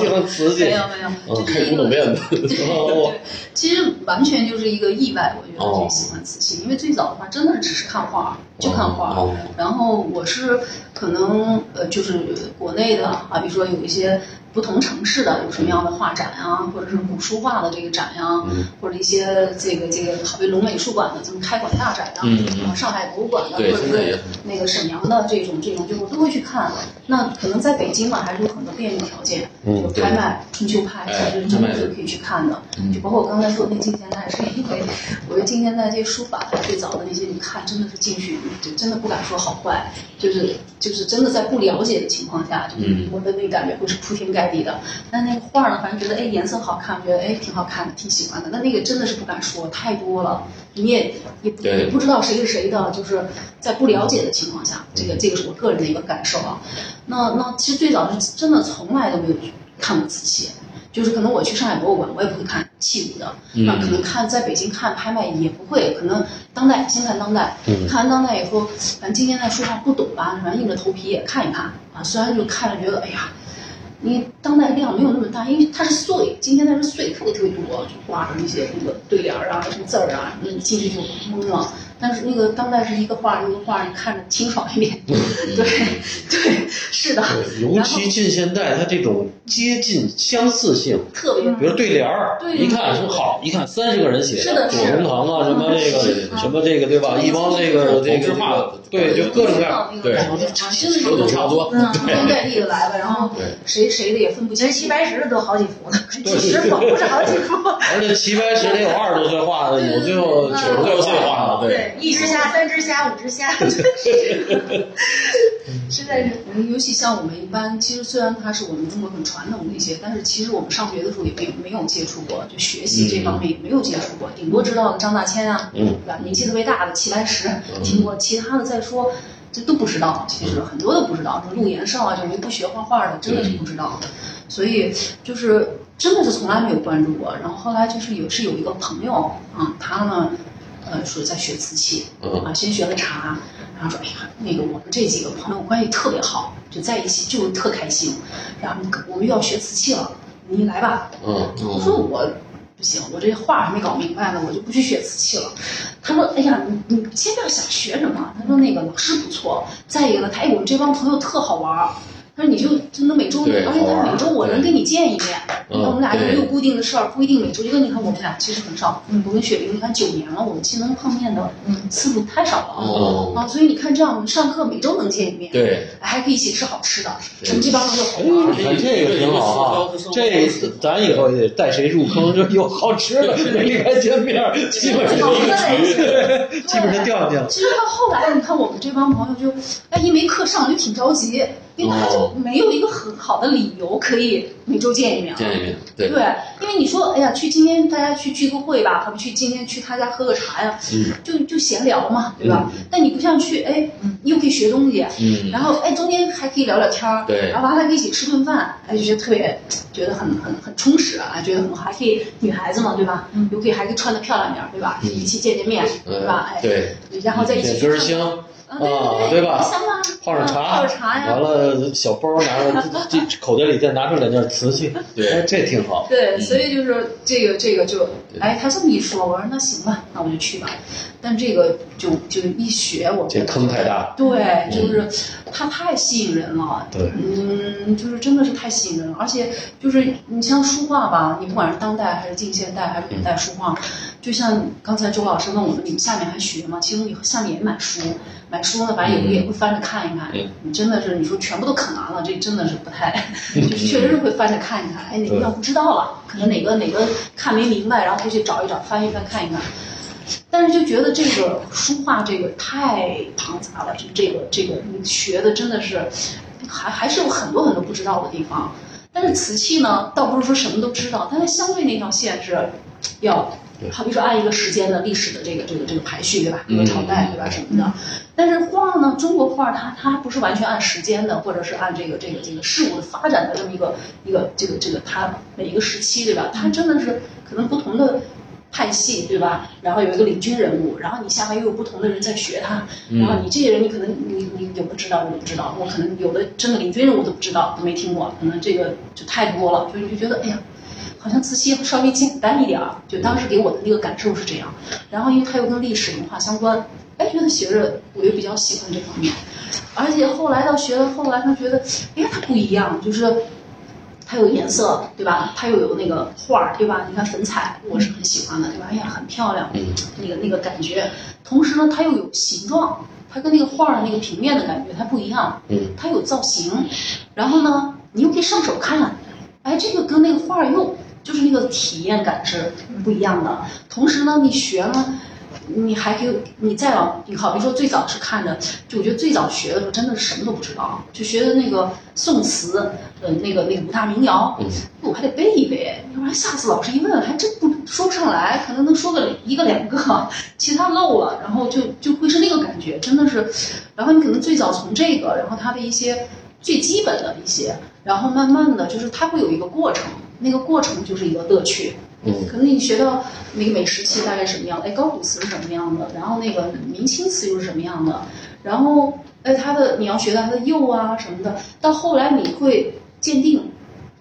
喜欢瓷器没。有没有，嗯就是一个开古董店的，哦对，其实完全就是一个意外，我觉得哦就喜欢瓷器，因为最早的话真的只是看画，就看画。哦然后我是可能呃，就是国内的啊，比如说有一些不同城市的有什么样的画展啊，或者是古书画的这个展呀、嗯。或者一些这个这个好比龙美术馆的这么开馆大展啊，嗯嗯。然后上海博物馆的，或者是那个沈阳的这种这种，就我都会去看。那可能在北京嘛，还是有很多便利条件，嗯就拍卖、春秋拍，哎其实真的是可以去看的。嗯。就包括我刚才说的那近现代，是因为我觉得近现代这些书法最早的那些，你看真的是进去，就真的不敢说好坏，就是就是真的在不了解的情况下，就是嗯。我的那个感觉会是铺天盖地的。但那个画呢，反正觉得哎颜色好看，觉得哎挺好看的，挺喜欢的。那那个真的是不敢说，太多了，你也也也不知道谁是谁的，就是在不了解的情况下，这个这个是我个人的一个感受啊。那那其实最早是真的从来都没有看过瓷器。就是可能我去上海博物馆，我也不会看器物的，嗯那可能看在北京看拍卖也不会，可能当代先看当代，嗯看完当代以后，反正今天在书上不懂吧，反正硬着头皮也看一看啊。虽然就看着觉得，哎呀，你当代量没有那么大，因为它是碎，今天它是碎，特别特别多，就挂着那些那个对联儿啊、什么字儿啊，你进去就懵了。但是那个当代是一个画一个画，你看着清爽一点。对对，是的，尤其近现代，它这种接近相似性，特别比如对联儿，对一看说好，一看三十个人写是的是的左宗棠啊，什么这个什么这个对吧？一帮这个这个同质化的对，就各种各样。对啊，真的差不多嗯，铺天盖地的来了，然后对谁谁的也分不清其实。齐白石的都好几幅呢，几十幅不是好几幅。而且齐白石得有二十多岁画的，有最后九十六岁画的，对。对，一只虾、三只虾、五只虾，实 在是。嗯，尤其像我们一般，其实虽然它是我们中国很传统的一些，但是其实我们上学的时候也没有没有接触过，就学习这方面也没有接触过，顶多知道张大千啊，嗯对吧？年纪特别大的齐白石听过，其他的再说这都不知道，其实很多都不知道。说陆延绍啊，这种不学画画的，真的是不知道。所以就是真的是从来没有关注过。然后后来就是有是有一个朋友啊，他呢，呃，说在学瓷器，嗯啊，先学了茶，然后说，哎呀，那个我们这几个朋友关系特别好，就在一起就特开心。然后我们又要学瓷器了，你来吧。嗯我说我不行，我这话还没搞明白呢，我就不去学瓷器了。他说：“哎呀，你你先不要想学什么。”他说那个老师不错，再一个呢，他哎我们这帮朋友特好玩儿。他说你就真的每周，而且他每周我能跟你见一面。嗯你看我们俩也没有固定的事儿，不一定每周。就跟你看我们俩其实很少，嗯我跟雪玲，你看九年了，我们其实能碰面的嗯次数太少了啊。哦啊，所以你看这样，我们上课每周能见一面，对，还可以一起吃好吃的，对我们这帮朋友好。你看这个挺好啊，这咱以后也得带谁入坑，就有好吃的，没离开见面，基本上好喝的也行对，基本上掉进了。其实到后来，你看我们这帮朋友就，哎，一没课上就挺着急，因为他就哦。没有一个很好的理由可以每周见一面。见一面，对，对，因为你说，哎呀，去今天大家去聚个会吧，他们去今天去他家喝个茶呀，嗯。就就闲聊嘛，对吧？嗯。但你不像去，哎，你又可以学东西，嗯，然后哎中间还可以聊聊天儿，对。然后完了还可以一起吃顿饭，哎就觉得特别觉得很很很充实啊，觉得很好，还可以女孩子嘛，对吧？嗯。又可以还可以穿的漂亮点儿，对吧？嗯。一起见见面，对吧？哎，对，然后在一起点根儿香，啊，对吧泡上茶，泡着茶呀，完了小包拿着，这口袋里再拿出两件瓷器，对哎，这挺好。对，嗯所以就是这个这个就，哎，他这么一说，我说那行吧，那我就去吧。但这个就就一学，我这坑太大。对，就是它太吸引人了。对嗯，就是真的是太吸引人了，而且就是你像书画吧，你不管是当代还是近现代还是古代书画，就像刚才周老师问我们，你们下面还学吗？其实你下面也买书，买书呢，反正有的也会翻着看一看。嗯你真的是你说全部都啃完了，这真的是不太，就是确实是会翻着看一看。哎，哪个对要不知道了，可能哪个哪个看没明白，然后回去找一找，翻一翻看一看。但是就觉得这个书画这个太庞杂了，就这个这个你学的真的是还还是有很多很多不知道的地方。但是瓷器呢，倒不是说什么都知道，但是相对那条线是要对，好比说按一个时间的历史的这个这个这个排序，对吧？个朝代，对吧？什么的。但是画呢，中国画它它不是完全按时间的，或者是按这个这个这个事物的发展的这么一个一个这个这个它每一个时期，对吧？它真的是可能不同的。派系对吧？然后有一个领军人物，然后你下面又有不同的人在学他，然后你这些人你可能你你有的知道，有的不知道，我可能有的真的领军人物都不知道，都没听过，可能这个就太多了，所以就觉得哎呀，好像自西稍微简单一点儿，就当时给我的那个感受是这样。然后因为它又跟历史文化相关，哎，觉得学着我又比较喜欢这方面，而且后来到学了后来，他觉得哎它不一样，就是。它有颜色，对吧？它又有那个画儿，对吧？你看粉彩，我是很喜欢的，对吧？哎呀，很漂亮，嗯那个那个感觉。同时呢，它又有形状，它跟那个画儿的那个平面的感觉它不一样，嗯，它有造型。然后呢，你又可以上手看，哎，这个跟那个画儿又就是那个体验感是不一样的。同时呢，你学呢。你还可以，你再往，你好比说最早是看着，就我觉得最早学的时候真的是什么都不知道，就学的那个宋词，呃，那个那个五大民谣，嗯我还得背一背，要不然下次老师一问还真不说不上来，可能能说个一个两个，其他漏了，然后就就会是那个感觉，真的是，然后你可能最早从这个，然后它的一些最基本的一些，然后慢慢的就是它会有一个过程，那个过程就是一个乐趣，嗯可能你学到那个美食期大概什么样，哎，高古瓷是什么样的，然后那个明清瓷又是什么样的，然后哎，它的你要学到它的釉啊什么的，到后来你会鉴定。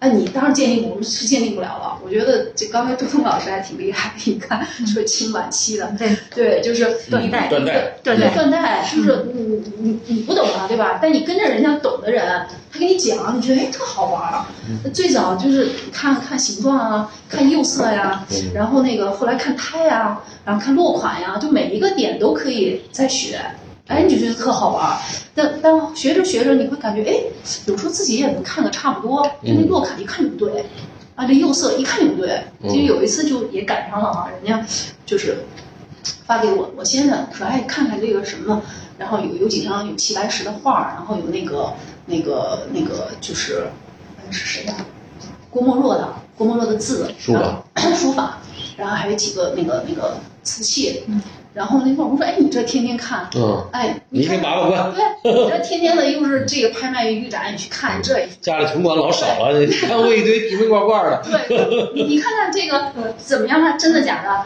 哎，你当然鉴定，我们是鉴定不了了。我觉得这刚才周东老师还挺厉害，你看说清晚期的，对对，就是断代断代断代断代，就是你你你不懂啊，对吧？但你跟着人家懂的人，他给你讲，你觉得哎特好玩儿。最早就是看看形状啊，看釉色呀、然后那个后来看胎呀，然后看落款呀，就每一个点都可以再学。哎，你就觉得特好玩儿，但但学着学着，你会感觉，哎，有时候自己也能看个差不多，就那落款一看就不对，啊，这釉色一看就不对。其实有一次就也赶上了啊，人家就是发给我，我先生说，哎，看看这个什么，然后有有几张有齐白石的画儿，然后有那个那个那个就是，呃是谁的？郭沫若的郭沫若的字，书法。书法，然后还有几个那个那个瓷器，然后那会儿我说，哎，你这天天看，嗯，哎，你这把把关，对，你这天天的又是这个拍卖预展，你去看这，家里存款老少了，你看我一堆瓶瓶罐罐的，对，你你看看这个呃怎么样啊？真的假的？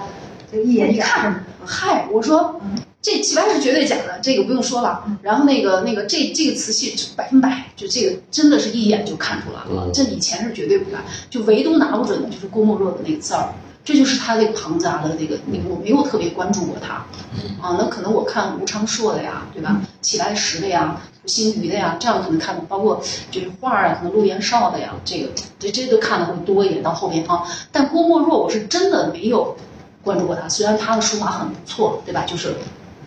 就一眼假你看，嗨，我说这齐白石绝对假的，这个不用说了。然后那个那个这这个瓷器百分百，就这个真的是一眼就看出来了嗯。这以前是绝对不敢，就唯独拿不准的就是郭沫若的那个字儿。这就是他那个庞杂的那个那个，我没有特别关注过他，啊，那可能我看吴昌硕的呀，对吧？齐白石的呀，吴新余的呀，这样可能看的，包括就是画儿啊，可能陆延绍的呀，这个这这都看的会多一点。到后边啊，但郭沫若我是真的没有关注过他，虽然他的书法很不错，对吧？就是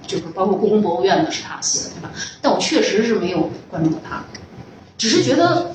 就是包括故宫博物院的是他写的，对吧？但我确实是没有关注过他，只是觉得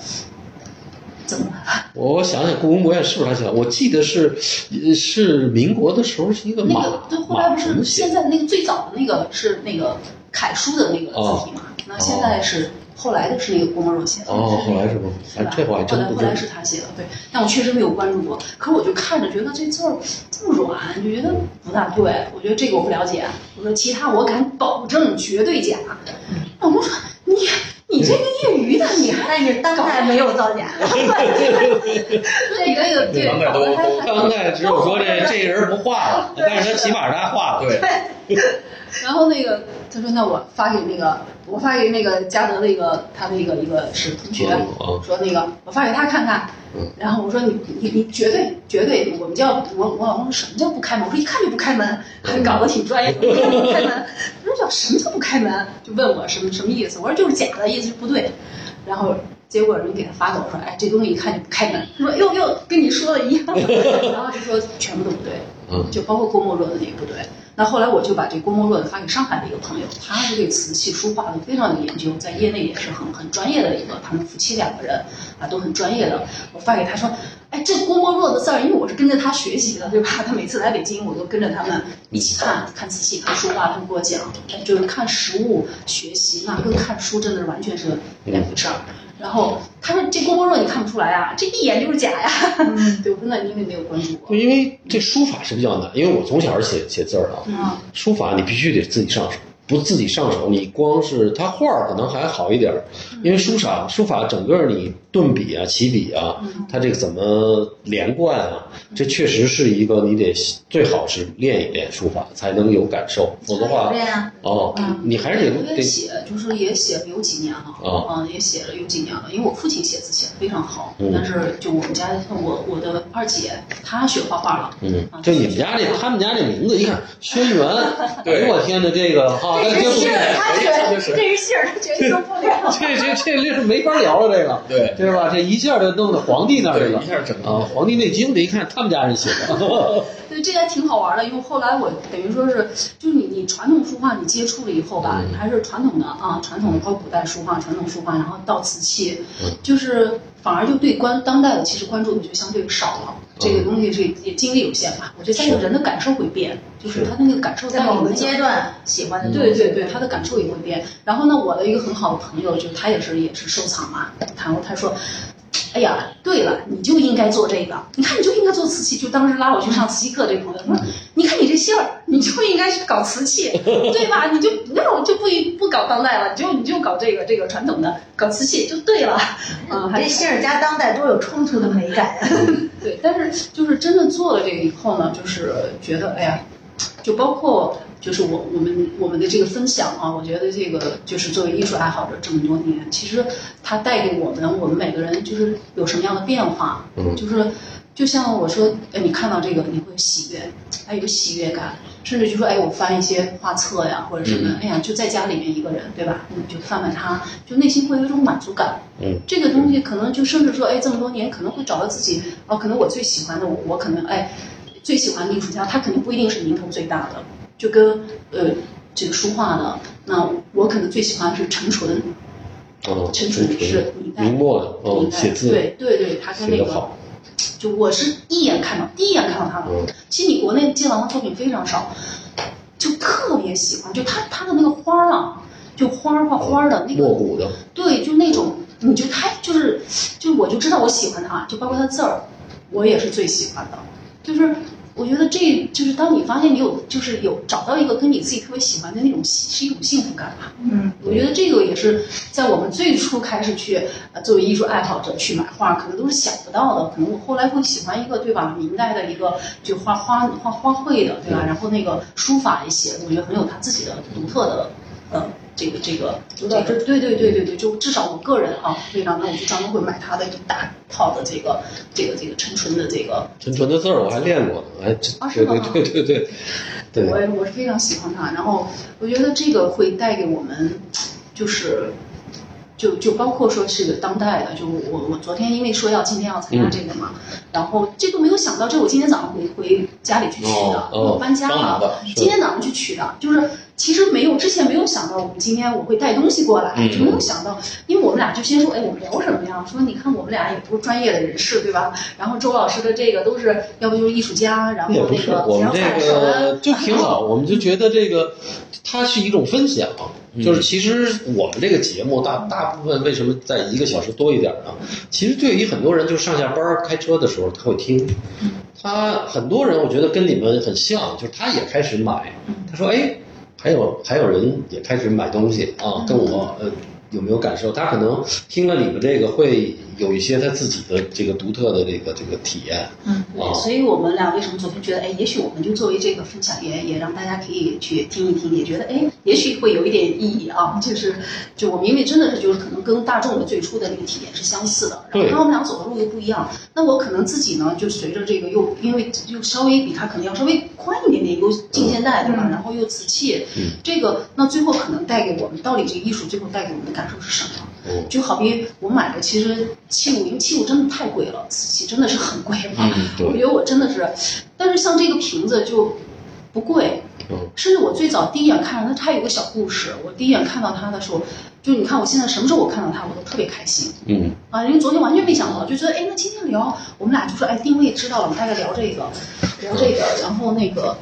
怎么了？我想想，故宫博物院是不是他写的？我记得是，呃是民国的时候是一个马那个对，后来马不是现在那个最早的那个是那个楷书的那个字体嘛？那现在是后来的是一个郭沫若写的。哦，后来是吗？哎这我还真不后来后来。是他写的，对，但我确实没有关注过。可是我就看着觉得这字儿这么软，就觉得不大对。我觉得这个我不了解。我说其他我敢保证绝对假。那我说你你这个业余的你还但是当代没有造假，这个这个对当代都搞得还都当代只有说这 这人不画了，但是他起码他画的。对，然后那个他说那我发给那个我发给那个嘉德的一个他的一个一个是同学，说那个我发给他看看，然后我说你你你绝对绝对，我们叫我我老公说什么叫不开门？我说一看就不开门，还搞得挺专业，一看就不开门。他说叫什么叫不开门？就问我什么什么意思？我说就是假的，意思是不对。然后结果人给他发给我说，哎，这东西一看就不开门。他说又又跟你说的一样，然后就说全部都不对。嗯就包括郭沫若的那个不对。那后来我就把这郭沫若的发给上海的一个朋友，他是对瓷器书画的非常有研究，在业内也是很很专业的一个，他们夫妻两个人啊都很专业的。我发给他说，哎，这郭沫若的字儿，因为我是跟着他学习的，对吧？他每次来北京，我都跟着他们一起看看瓷器、看书画，他们给我讲，哎就是看实物学习，那跟看书真的是完全是两回事儿。然后他说：“这郭沫若你看不出来啊，这一眼就是假呀。对，我说那因为没有关注过。因为这书法是比较难，因为我从小是写写字儿的，嗯。书法你必须得自己上手，不自己上手，你光是他画儿可能还好一点儿，因为书法书法整个你顿笔啊、起笔啊，他这个怎么连贯啊，这确实是一个你得最好是练一练书法才能有感受，否则话对呀，哦，你还是得写，就是也写了有几年了，哦嗯，也写了有几年了。因为我父亲写字写的非常好，嗯但是就我们家我我的二姐她学画画了，嗯啊，就你们家这他们家这名字一看轩辕，哎呦我天呐，这个哈，这是信儿，他觉得就是这是信儿，他绝对受不了。这这这这是没法聊了，这个对对吧？这一下就弄到皇帝那儿去了，一下整个啊，《黄帝内经》这一看他们家人写的，对，这个还挺好玩的。因为后来我等于说是，就是你你传统书画你接触了以后吧，嗯你还是传统的啊，传统的包括古代书画、传统书画，然后到瓷器，嗯就是反而就对关当代的其实关注的就相对少了。这个东西是也精力有限吧，我觉得再有人的感受会变，就是他的那个感受在某个阶段喜欢的东西，对对对，他的感受也会变。然后呢，我的一个很好的朋友，就是他也是也是收藏嘛，然后他说。哎呀，对了，你就应该做这个。你看，你就应该做瓷器。就当时拉我去上瓷器课，这朋友说：“你看你这姓儿，你就应该去搞瓷器，对吧？你就那我就不不搞当代了，你就你就搞这个这个传统的，搞瓷器就对了。”啊，还这姓儿加当代多有冲突的美感啊！对，但是就是真的做了这个以后呢，就是觉得，哎呀，就包括就是我我们我们的这个分享啊，我觉得这个就是作为艺术爱好者这么多年，其实它带给我们我们每个人就是有什么样的变化，嗯就是就像我说，哎，你看到这个你会喜悦，哎，有喜悦感，甚至就说，哎，我翻一些画册呀或者什么，哎呀，就在家里面一个人，对吧？你就翻翻它，就内心会有一种满足感。嗯，这个东西可能就甚至说，哎，这么多年可能会找到自己，哦，可能我最喜欢的，我我可能哎，最喜欢的艺术家，他肯定不一定是名头最大的，就跟呃这个书画的，那我可能最喜欢的是陈纯，嗯，陈纯是明代明末的，嗯，明代写字对对对，他跟那个就我是一眼看到，第一眼看到他的。嗯其实你国内见到他作品非常少，就特别喜欢，就他他的那个花儿啊，就花儿画花儿的那个的，对，就那种，你就他就是，就我就知道我喜欢他，就包括他字儿，我也是最喜欢的，就是我觉得这就是当你发现你有就是有找到一个跟你自己特别喜欢的那种喜是一种幸福感吧。嗯，我觉得这个也是在我们最初开始去呃作为艺术爱好者去买画，可能都是想不到的。可能我后来会喜欢一个对吧，明代的一个就画花画花卉的对吧？然后那个书法也写的，我觉得很有他自己的独特的呃这个这个这个对对对对对，就至少我个人啊，对吧？那我就专门会买他的一大套的这个这个这个陈纯的这个陈纯的字儿我还练过呢，哎，这对对啊是吗？对对对对 我也我是非常喜欢他，然后我觉得这个会带给我们，就是，就就包括说是个当代的，就我我昨天因为说要今天要参加这个嘛，然后这都没有想到，这我今天早上回回家里去取的，哦因为我搬家了今天早上去取的，就是其实没有之前没有想到我们今天我会带东西过来，嗯就没有想到，因为我们俩就先说，哎，我们聊什么呀？说你看我们俩也不是专业的人士，对吧？然后周老师的这个都是要不就是艺术家，然后也不是，那个我们这然后彩手个就挺好，我们就觉得这个它是一种分享，就是其实我们这个节目大大部分为什么在一个小时多一点呢？其实对于很多人，就是上下班儿开车的时候他会听，他很多人我觉得跟你们很像，就是他也开始买，他说哎，还有还有人也开始买东西啊，跟我呃。有没有感受？他可能听了你们这个，会有一些他自己的这个独特的这个这个体验。嗯，啊，所以我们俩为什么昨天觉得，哎，也许我们就作为这个分享，也也让大家可以去听一听，也觉得，哎，也许会有一点意义啊。就是，就我们因为真的是就是可能跟大众的最初的那个体验是相似的，然后我们俩走的路又不一样。那我可能自己呢，就随着这个又因为又稍微比他可能要稍微宽一点点，又近现代对吧？然后又瓷器，这个那最后可能带给我们，到底这个艺术最后带给我们的感受是什么？嗯就好比我买的，其实器物，因为器物真的太贵了，瓷器真的是很贵嘛。嗯我觉得我真的是，但是像这个瓶子就不贵，嗯甚至我最早第一眼看到它，它有个小故事。我第一眼看到它的时候，就你看我现在什么时候我看到它，我都特别开心嗯啊，因为昨天完全没想到，就觉得哎，那今天聊，我们俩就说哎，定位知道了，我们大概聊这个，聊这个，然后那个。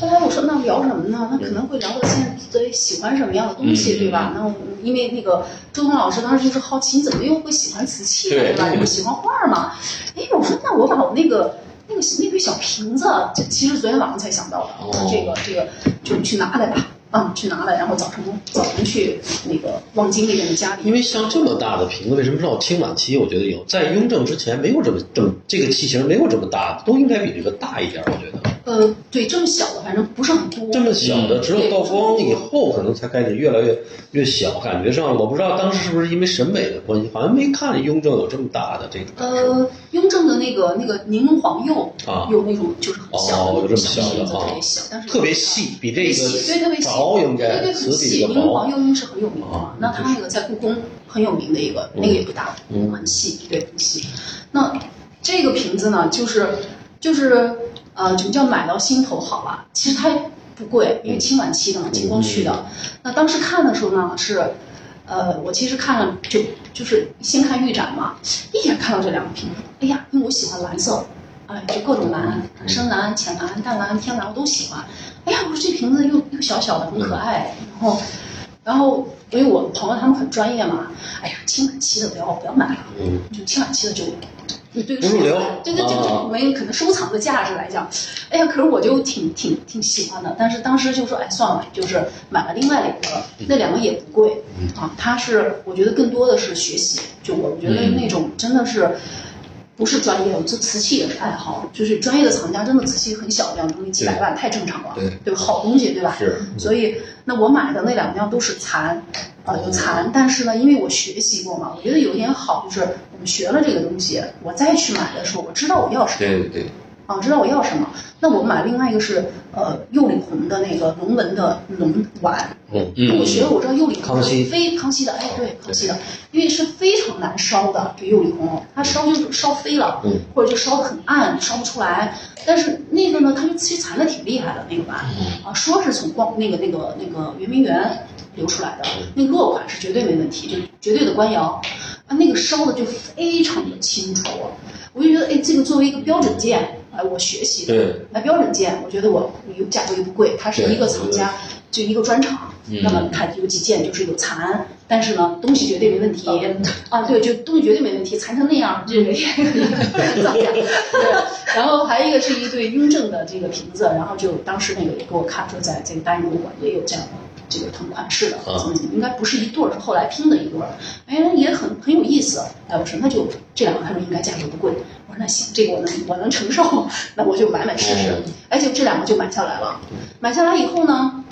后来我说那聊什么呢？那可能会聊到现在喜欢什么样的东西，嗯对吧？那我因为那个周东老师当时就是好奇，你怎么又会喜欢瓷器呢？对对吧？你不喜欢画吗？哎，我说那我把我那个那个那个小瓶子，这其实昨天晚上才想到的，这个这个就去拿来吧，啊，去拿来，然后早晨早晨去那个望京那边的家里，因为像这么大的瓶子，为什么到清晚期？我觉得有，在雍正之前没有这么这么这个器型没有这么大的，都应该比这个大一点。我觉得呃，对，这么小的反正不是很多，这么小的，嗯只有道光以后可能才开始越来越越小。感觉上，我不知道当时是不是因为审美的关系，好像没看雍正有这么大的这种。呃，雍正的那个那个柠檬黄釉啊有那种就是很小的哦有这么那种小瓶子，小的啊特别小，但是特别细比这个细对特别细，薄应该对对瓷比很细。柠檬黄釉因为是很有名的嘛啊，那它那个在故宫很有名的一个，那个也不大，嗯很细，对，很细。那这个瓶子呢，就是就是呃，什么叫买到心头好啊？其实它不贵，因为清晚期的嘛，清宫区的。那当时看的时候呢，是呃，我其实看了就就是先看预展嘛，一眼看到这两个瓶子，哎呀，因为我喜欢蓝色，哎，就各种蓝，深蓝、浅蓝、淡蓝、天蓝我都喜欢。哎呀，我说这瓶子又又小小的，很可爱，然后。然后，因为我朋友他们很专业嘛，哎呀，清晚期的不要不要买了，嗯，就清晚期的就，对对对对，啊就没有可能收藏的价值来讲，哎呀，可是我就挺挺挺喜欢的，但是当时就说，哎，算了，就是买了另外两个，那两个也不贵啊，它是我觉得更多的是学习，就我觉得那种真的是。不是专业的，这瓷器也是爱好，就是专业的藏家真的瓷器很小量，东西几百万太正常了，对对吧？好东西对吧？是所以那我买的那两样都是残，啊、有残，但是呢，因为我学习过嘛，我觉得有一点好，就是我们学了这个东西，我再去买的时候，我知道我要什么。对对对，啊，知道我要什么。那我买另外一个是呃釉里红的那个龙纹的龙碗，嗯嗯我学了，我知道釉里红非康熙的，哎，对，康熙的，因为是非常难烧的，这釉里红，它烧就是烧飞了，嗯，或者就烧的很暗，烧不出来。但是那个呢，它就其实残的挺厉害的那个碗，嗯。啊，说是从光那个那个那个圆明园流出来的，嗯。那个落款是绝对没问题，就绝对的官窑，啊，那个烧的就非常的清楚，我就觉得，哎，这个作为一个标准件，哎，我学习的，对。哎，标准件，我觉得我有价格又不贵，它是一个厂家，就一个专场，嗯。那么它有几件就是有残，但是呢，东西绝对没问题啊，对，就东西绝对没问题，残成那样，这个也 造假。对，然后还有一个是一对雍正的这个瓶子，然后就当时那个也给我看说，在这个大英博物馆也有这样的这个同款式的，嗯，应该不是一对儿，是后来拼的一对儿，哎，也很很有意思。哎，我说那就这两个，他说应该价格不贵，我说那行，这个我能我能承受，那我就买买试试。哎，就这两个就买下来了，买下来以后呢，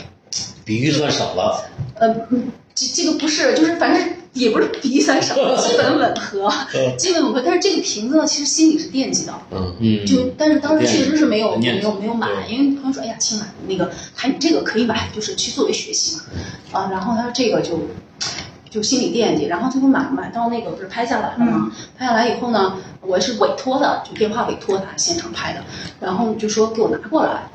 比预算少了。呃，嗯，这这个不是，就是反正也不是比预算少，基本吻合，基本吻合。但是这个瓶子呢，其实心里是惦记的，嗯嗯，就但是当时确实是没有没有没有买，因为朋友说，哎呀，亲买那个，看你这个可以买，就是去作为学习嘛，啊，然后他说这个就就心里惦记，然后最后买买到那个不是拍下来了吗？拍下来以后呢，我是委托的，就电话委托他现场拍的，然后就说给我拿过来。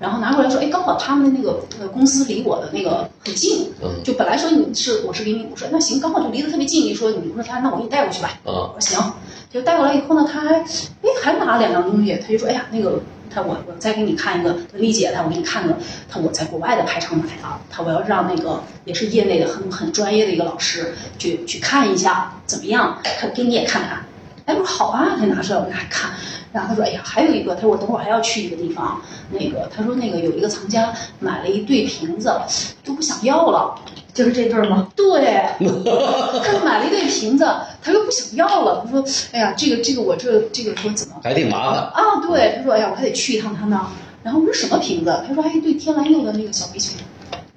然后拿过来说，哎，刚好他们的那个呃公司离我的那个很近，嗯就本来说你是我是给你，我说那行，刚好就离得特别近，你说你说他那我给你带过去吧，啊我说行，就带过来以后呢，他还哎还拿了两样东西，他就说，哎呀那个他我我再给你看一个丽姐他我给你看个他我在国外的拍场买的，他我要让那个也是业内的很很专业的一个老师去去看一下怎么样，他给你也看看，哎我说好啊，他拿出来我给他看。然后他说：“哎呀，还有一个，他说我等会儿还要去一个地方，那个他说那个有一个藏家买了一对瓶子，都不想要了。就是这对儿吗？对，他说买了一对瓶子，他又不想要了。他说：哎呀，这个这个我这这个说怎么还挺麻烦。啊？对，他说：哎呀，我还得去一趟他那儿。然后我说什么瓶子？他说：哎，一对天蓝釉的那个小杯瓶。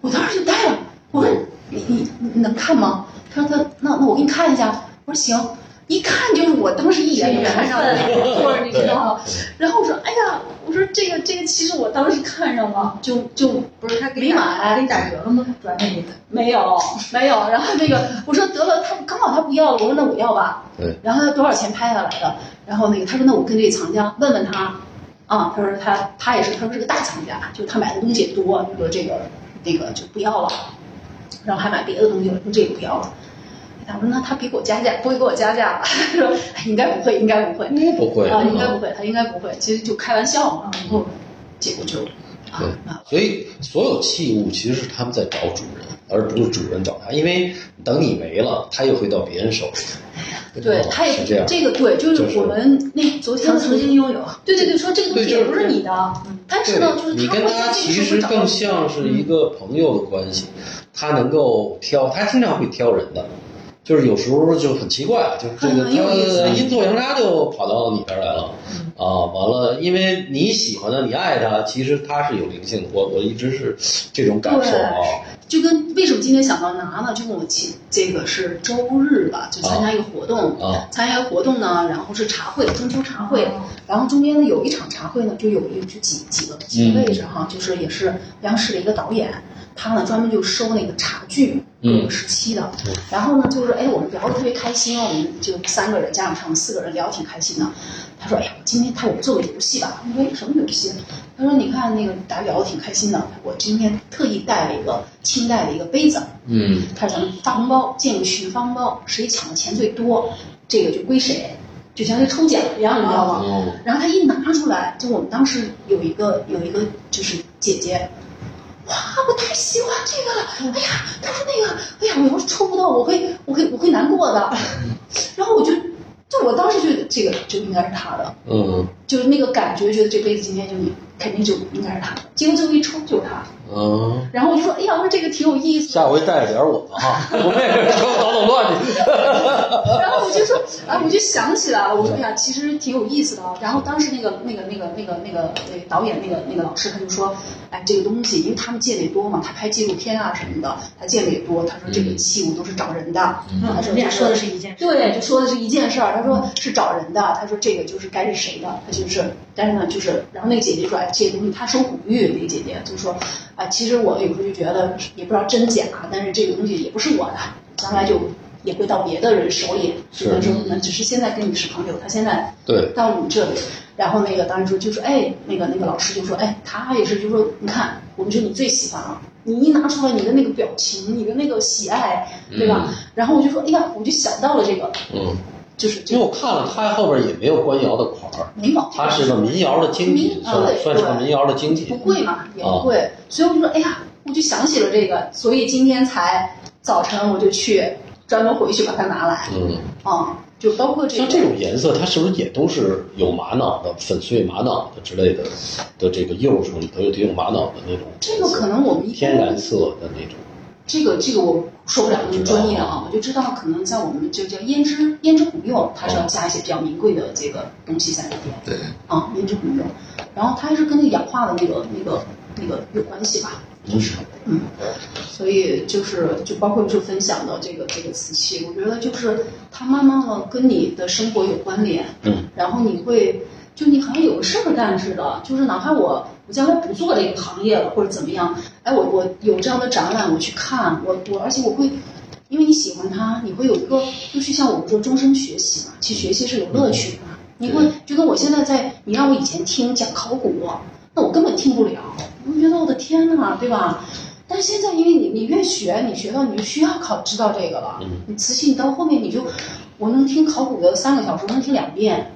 我当时就呆了，我说你你你能看吗？他说他那那我给你看一下。我说行。”一看就是我当时一眼就看上的那个对儿，你知道吗？然后我说，哎呀，我说这个这个，其实我当时看上了，就就不是他给没你打买给你打折了吗？转给你的。没有没有。然后那个我说得了，他刚好他不要了，我说那我要吧。对。然后他多少钱拍下来的？然后那个他说那我跟这个藏家问问他，啊，他说他他也是他说是个大藏家，就他买的东西也多，就说这个那个就不要了，然后还买别的东西了，说这个不要了。我说那他给我加价，不会给我加价吧？他 说哎应该不会，应该不会，应该不会啊，应该不会，他应该不会，其实就开玩笑嘛。然后结果就啊对啊，所以所有器物其实是他们在找主人，而不是主人找他。因为等你没了，他又会到别人手里。对，哦他也是这样。这个对，就就是是我们那昨天曾经拥有，对对对，说这个东西也不是你的，但是呢，就是你跟他其实更像是一个朋友的关系，他能够挑，他经常会挑人的。就是有时候就很奇怪，啊就是这个他阴错阳差就跑到你这儿来了，啊，完了，因为你喜欢他，你爱他，其实他是有灵性的。我我一直是这种感受啊。就跟为什么今天想到拿呢？就跟我请这个是周日吧，就参加一个活动，啊参加一个活动呢，然后是茶会，中秋茶会，哦然后中间呢有一场茶会呢，就有一就几几个几个位置哈，就是也是央视的一个导演，他呢专门就收那个茶具各个时期的，然后呢就是哎我们聊得特别开心，我们就三个人加上他们四个人聊得挺开心的。他说：“哎呀，今天他我们做个游戏吧。”我说：“什么游戏？”他说：“你看那个大家聊得挺开心的，我今天特意带了一个清代的一个杯子，嗯他说咱们发红包，建个群发红包，谁抢的钱最多，这个就归谁，就像那抽奖一样，你知道吗？哦然后他一拿出来，就我们当时有一个有一个就是姐姐，哇，我太喜欢这个了！哎呀，他说那个，哎呀，我要是抽不到，我会我会我会难过的。然后我就就我当时就这个就应该是他的，嗯就是那个感觉，觉得这辈子今天就肯定就应该是他的。结果最后一抽就是他，嗯，然后我就说，哎呀，我说这个挺有意思。下回带着点我们哈，我们也是搞捣乱去。然后我就说，啊，我就想起来了，我说，哎呀，其实挺有意思的啊。然后当时那个那个那个那个那个那个导演那个那个老师他就说，哎，这个东西，因为他们见的也多嘛，他拍纪录片啊什么的，他见的也多。他说这个器物都是找人的，他说人家说的是一件事。对，就说的是一件事儿。他说是找人的，他说这个就是该是谁的，他就是，但是呢，就是，然后那个姐姐说，哎，这些东西她收古玉，那个姐姐就说，啊，其实我有时候就觉得也不知道真假，但是这个东西也不是我的，将来就也会到别的人手里，只能说呢，只是现在跟你是朋友，他现在对，到你这里，然后那个当时说就说，哎，那个那个老师就说，哎，他也是就说，你看，我们觉得你最喜欢了，你一拿出来你的那个表情，你的那个喜爱，对吧？然后我就说，哎呀，我就想到了这个，嗯，就是因为我看了它后边也没有官窑的款儿，没有，它是个民窑的精品，民对算算是个民窑的精品不。贵嘛，也不贵，所以我就说，哎呀，我就想起了这个，所以今天才早晨我就去专门回去把它拿来，嗯，啊、就包括这个像这种颜色，它是不是也都是有玛瑙的、粉碎玛瑙的之类的的这个釉上里头有这种玛瑙的那种这个可能我们天然色的那种？这个这个我说不了那么专业啊，我就知道可能在我们就叫胭脂胭脂红釉，它是要加一些比较名贵的这个东西在里边对，啊，胭脂红釉，然后它还是跟那个氧化的那个那个那个有关系吧，就是嗯，所以就是就包括就分享的这个这个瓷器，我觉得就是它慢慢的跟你的生活有关联，嗯，然后你会就你好像有个事儿干似的，就是哪怕我我将来不做这个行业了或者怎么样，哎，我我有这样的展览我去看，我我而且我会。因为你喜欢它，你会有一个，就是像我们说终身学习嘛，其实学习是有乐趣的。你会就跟我现在在，你让我以前听讲考古，那我根本听不了，我就觉得我的天呐，对吧？但是现在因为你你越学，你学到你就需要考知道这个了。你瓷器你到后面你就，我能听考古的三个小时，我能听两遍，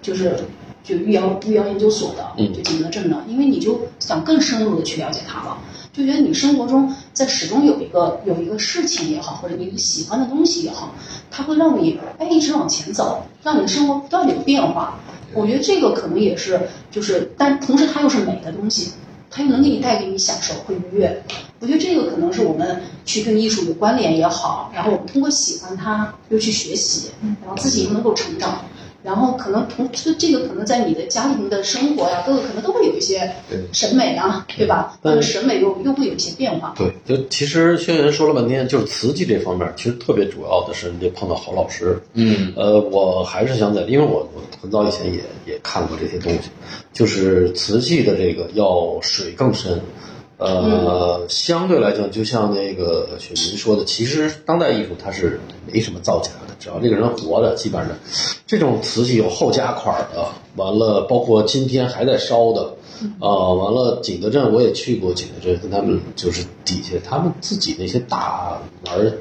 就是就御窑御窑研究所的，嗯就景德镇的，因为你就想更深入的去了解它了，就觉得你生活中在始终有一个有一个事情也好，或者你喜欢的东西也好，它会让你哎一直往前走，让你的生活不断的有变化。我觉得这个可能也是就是，但同时它又是美的东西，它又能给你带给你享受和愉悦。我觉得这个可能是我们去跟艺术有关联也好，然后我们通过喜欢它又去学习，然后自己又能够成长。然后可能同这这个可能在你的家庭的生活呀，各个可能都会有一些审美啊，对吧？但这个审美又又会有一些变化。对，就其实轩辕说了半天，就是瓷器这方面，其实特别主要的是你得碰到好老师。嗯，呃，我还是想在，因为我我很早以前也也看过这些东西，就是瓷器的这个要水更深。呃，相对来讲，就像那个雪民说的，其实当代艺术它是没什么造假的，只要这个人活着，基本上这种瓷器有后加款的，完了包括今天还在烧的，啊、完了景德镇我也去过景德镇，跟他们就是底下他们自己那些大玩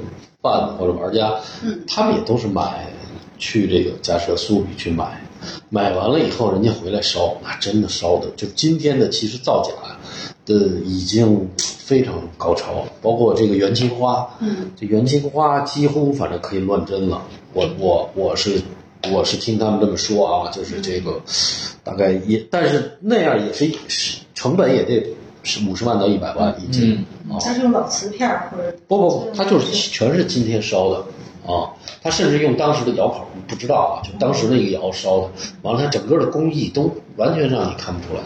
贩子或者玩家，嗯。他们也都是买去这个假设苏比去买，买完了以后人家回来烧，那真的烧的就今天的其实造假的已经非常高超了，包括这个元青花，嗯，这元青花几乎反正可以乱真了，我我我是我是听他们这么说啊，就是这个大概也，但是那样也是是成本也得是五十万到一百万一斤、啊。它是用老瓷片儿或者不不不，它就是全是今天烧的啊，他甚至用当时的窑口，不知道啊，就当时那个窑烧的，完了他整个的工艺都完全让你看不出来，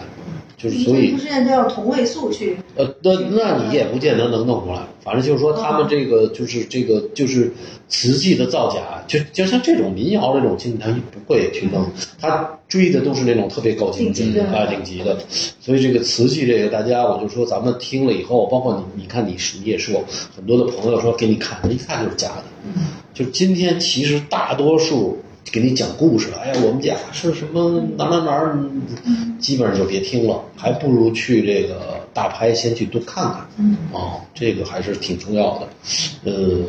就是所以不是现在要同位素去呃，那那你也不见得能弄出来。反正就是说，他们这个就是这个就是瓷器的造假，就就像这种民窑这种，其实他不会去弄，他追的都是那种特别高精顶级的啊顶级的。所以这个瓷器这个，大家我就说，咱们听了以后，包括你，你看你你也说，很多的朋友说给你看，一看就是假的。就今天其实大多数给你讲故事，哎呀，我们家是什么哪哪哪儿，基本上就别听了，还不如去这个大拍先去多看看。嗯，哦，这个还是挺重要的。呃，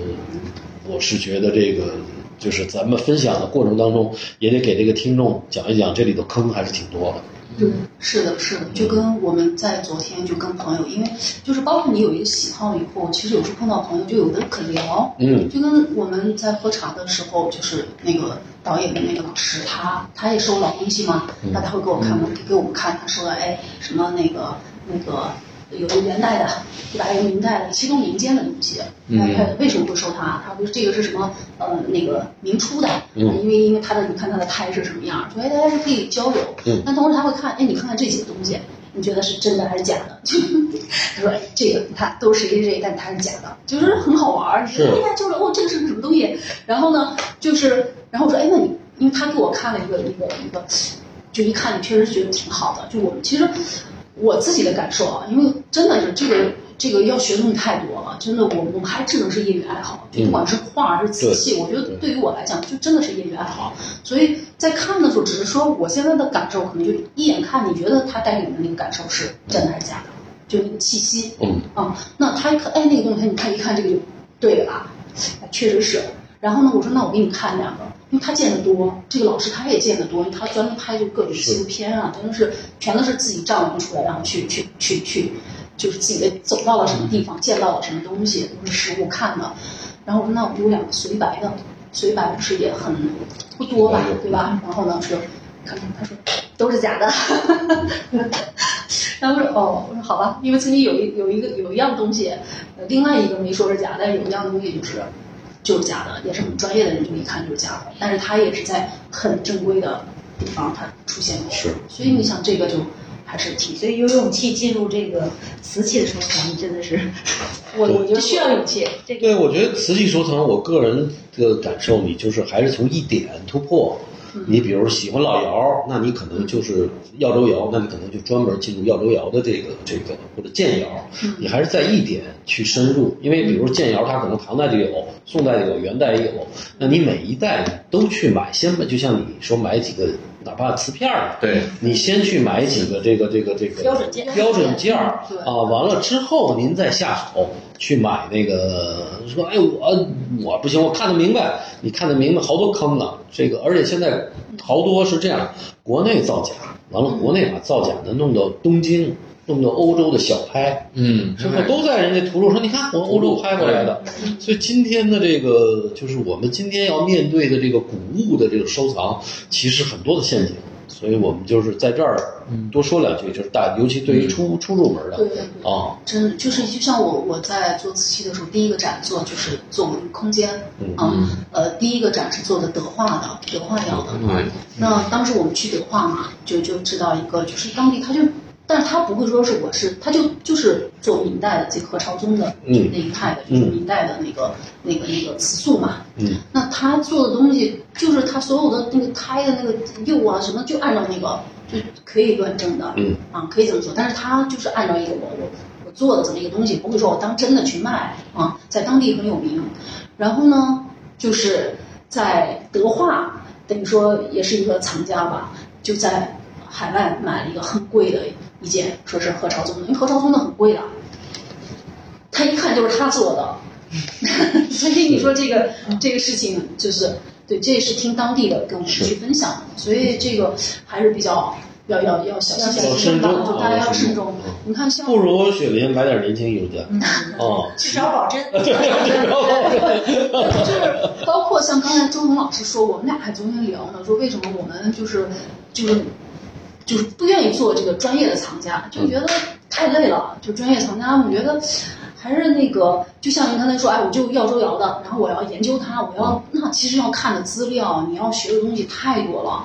我是觉得这个就是咱们分享的过程当中，也得给这个听众讲一讲，这里头坑还是挺多的。对，是的，是的，就跟我们在昨天就跟朋友，因为就是包括你有一个喜好以后，其实有时候碰到朋友就有的可聊，嗯就跟我们在喝茶的时候，就是那个导演的那个老师，他他也是我老东西嘛，那他会给我看，给给我们看，他说哎什么那个那个。有个元代的，对吧？有明代的，其中民间的东西，那他为什么会收它？他不是这个是什么？呃，那个明初的，嗯因为因为他的你看他的胎是什么样，说哎大家是可以交流，嗯但同时他会看，哎你看看这几个东西，你觉得是真的还是假的？就 他说哎这个你看都是谁谁谁，但它是假的，就是很好玩儿。是哎呀，就是哦这个是个什么东西？然后呢，就是然后我说哎那你，因为他给我看了一个一个一个，就一看你确实觉得挺好的。就我们其实我自己的感受啊，因为真的是这个这个要学的东西太多了，真的我我们还只能是业余爱好，就不管是画还是瓷器，我觉得对于我来讲就真的是业余爱好。所以在看的时候，只是说我现在的感受，可能就一眼看，你觉得它带给你的那个感受是真的还是假的？就那个气息，嗯啊，那他一看，哎，那个东西，你看一看这个就对了，哎确实是。然后呢，我说那我给你看两个，因为他见得多，这个老师他也见得多，因为他专门拍就各种纪录片啊，真的是全都是自己丈量出来，然后去去去去就是自己的走到了什么地方，见到了什么东西，都是实物看的。然后我说那我有两个随白的，随白不是也很不多吧，对吧？然后呢说看看，他说都是假的。然后我说哦，我说好吧，因为曾经有一有一个有一样东西，呃，另外一个没说是假，但是有一样东西就是就是假的，也是很专业的人就一看就是假的，但是他也是在很正规的地方它出现过，是所以你想这个就还是挺，所以有勇气进入这个瓷器的收藏，真的是 我我觉得需要勇气。这个对，我觉得瓷器收藏，我个人的感受，你就是还是从一点突破。你比如喜欢老窑，那你可能就是耀州窑，那你可能就专门进入耀州窑的这个这个或者建窑，你还是在一点去深入，因为比如建窑，它可能唐代就有，宋代就有，元代也有，那你每一代都去买，先买，就像你说买几个。哪怕瓷片儿，对。你先去买几个这个这个这个标准件。标准件儿。啊，完了之后您再下手去买那个说，哎，我我不行，我看得明白，你看得明白，好多坑呢，这个。而且现在好多是这样，国内造假，完了国内把造假的弄到东京，弄到欧洲的小拍，嗯，之后都在人家图录说，你看我欧洲拍过来的，所以今天的这个就是我们今天要面对的这个古物的这个收藏，其实很多的陷阱，所以我们就是在这儿多说两句，就是大，尤其对于初初入门的对对对啊，真的就是就像我我在做瓷器的时候，第一个展做就是做我们空间，啊，呃，第一个展是做的德化的德化窑的，对那当时我们去德化嘛，就就知道一个，就是当地他就，但是他不会说是我是，他就就是做明代的这个何朝宗的就那一派的，就是明代的那个那个那个瓷塑嘛。嗯，那他做的东西，就是他所有的那个胎的那个釉啊什么，就按照那个就可以论证的，嗯啊，可以这么说，但是他就是按照一个我我我做的这么一个东西，不会说我当真的去卖啊，在当地很有名。然后呢，就是在德化，等于说也是一个藏家吧，就在海外买了一个很贵的一件，说是何朝宗的，因为何朝宗的很贵的，他一看就是他做的，所以你说这个这个事情就是对，这也是听当地的跟我们去分享的，所以这个还是比较要要要小心要谨慎吧，慎重就大家要啊慎重。你看像不如雪林买点年轻艺术家啊，至少保真。就是包括像刚才周彤老师说，我们俩还昨天聊呢，说为什么我们就是就是就是不愿意做这个专业的藏家，就觉得太累了。就专业藏家，我觉得还是那个，就像您刚才说，哎，我就要周瑶的，然后我要研究它，我要那其实要看的资料，你要学的东西太多了，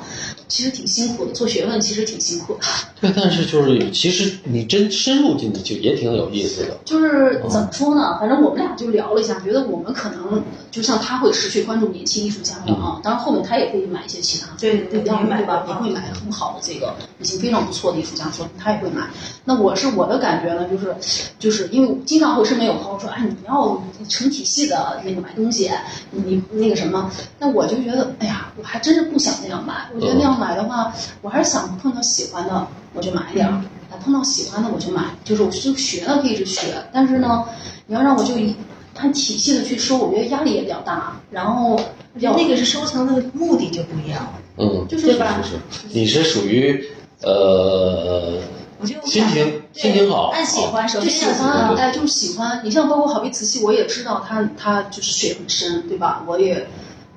其实挺辛苦的。做学问其实挺辛苦的。对，但是就是其实你真深入进去就也挺有意思的，就是怎么说呢？反正我们俩就聊了一下，觉得我们可能就像他会持续关注年轻艺术家的啊，当然后面他也会买一些其他对对吧？也买也会买很好的这个已经非常不错的艺术家作品，他也会买。那我是我的感觉呢，就是就是因为经常会身边有朋友说，哎，你要成体系的那个买东西，你那个什么，那我就觉得，哎呀，我还真是不想那样买。我觉得那样买的话，我还是想碰到喜欢的我就买一点儿。啊，碰到喜欢的我就买，就是我就学呢可以一直学，但是呢，你要让我就一按体系的去收，我觉得压力也比较大。然后那个是收藏的目的就不一样了。嗯，就是对吧是，你是属于呃我就心情心情好，按喜欢，首先要喜欢，欢。哎，就是喜欢。你像包括好比瓷器，我也知道它它就是水很深，对吧？我也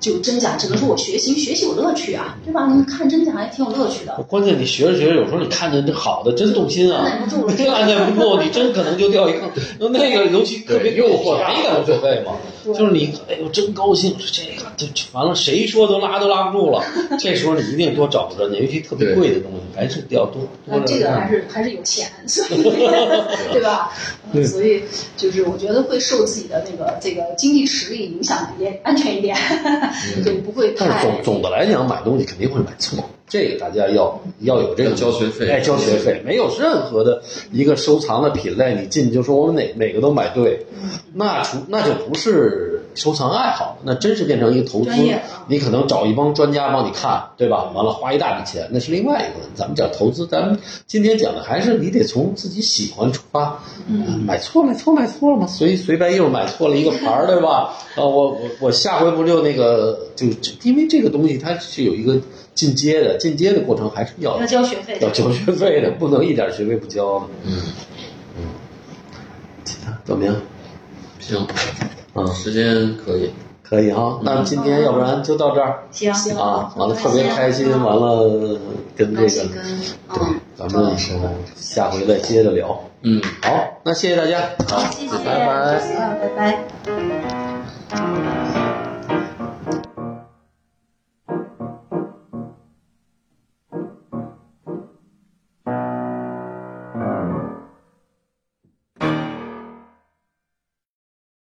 就真假，只能说我学习，学习有乐趣啊，对吧？你看真假还挺有乐趣的。关键你学着学着，有时候你看见这好的真动心啊，按耐不住了按耐不住，你真可能就掉一坑。那个尤其特别诱惑，便宜点无所谓嘛。就是你，哎呦，真高兴，这个就完了，谁说都拉都拉不住了。这时候你一定多找着，尤其特别贵的东西，还是要多多那这个还是是还是有钱，所以 对吧？嗯所以就是我觉得会受自己的那个这个经济实力影响，也安全一点，对，不会但是总总的来讲，买东西肯定会买错，这个大家要要有这个要交学费哎，交学费，没有任何的一个收藏的品类，你进去就说我们哪哪个都买对，那除那就不是收藏爱好，那真是变成一个投资。你可能找一帮专家帮你看，对吧？完了花一大笔钱，那是另外一个。咱们讲投资，咱们今天讲的还是你得从自己喜欢出发。嗯，买错买错买错了吗？随随便又买错了一个牌儿，对吧？啊，我我我下回不就那个就就因为这个东西它是有一个进阶的，进阶的过程还是要要交学费的要交学费的，不能一点学费不交的。嗯其他怎么样？行，嗯，时间可以。可以哈。那今天要不然就到这儿行行啊，完了特别开心，完了跟这个高兴跟嗯，咱们下回再接着聊。嗯。好，那谢谢大家，好，谢谢，拜拜。啊，拜拜。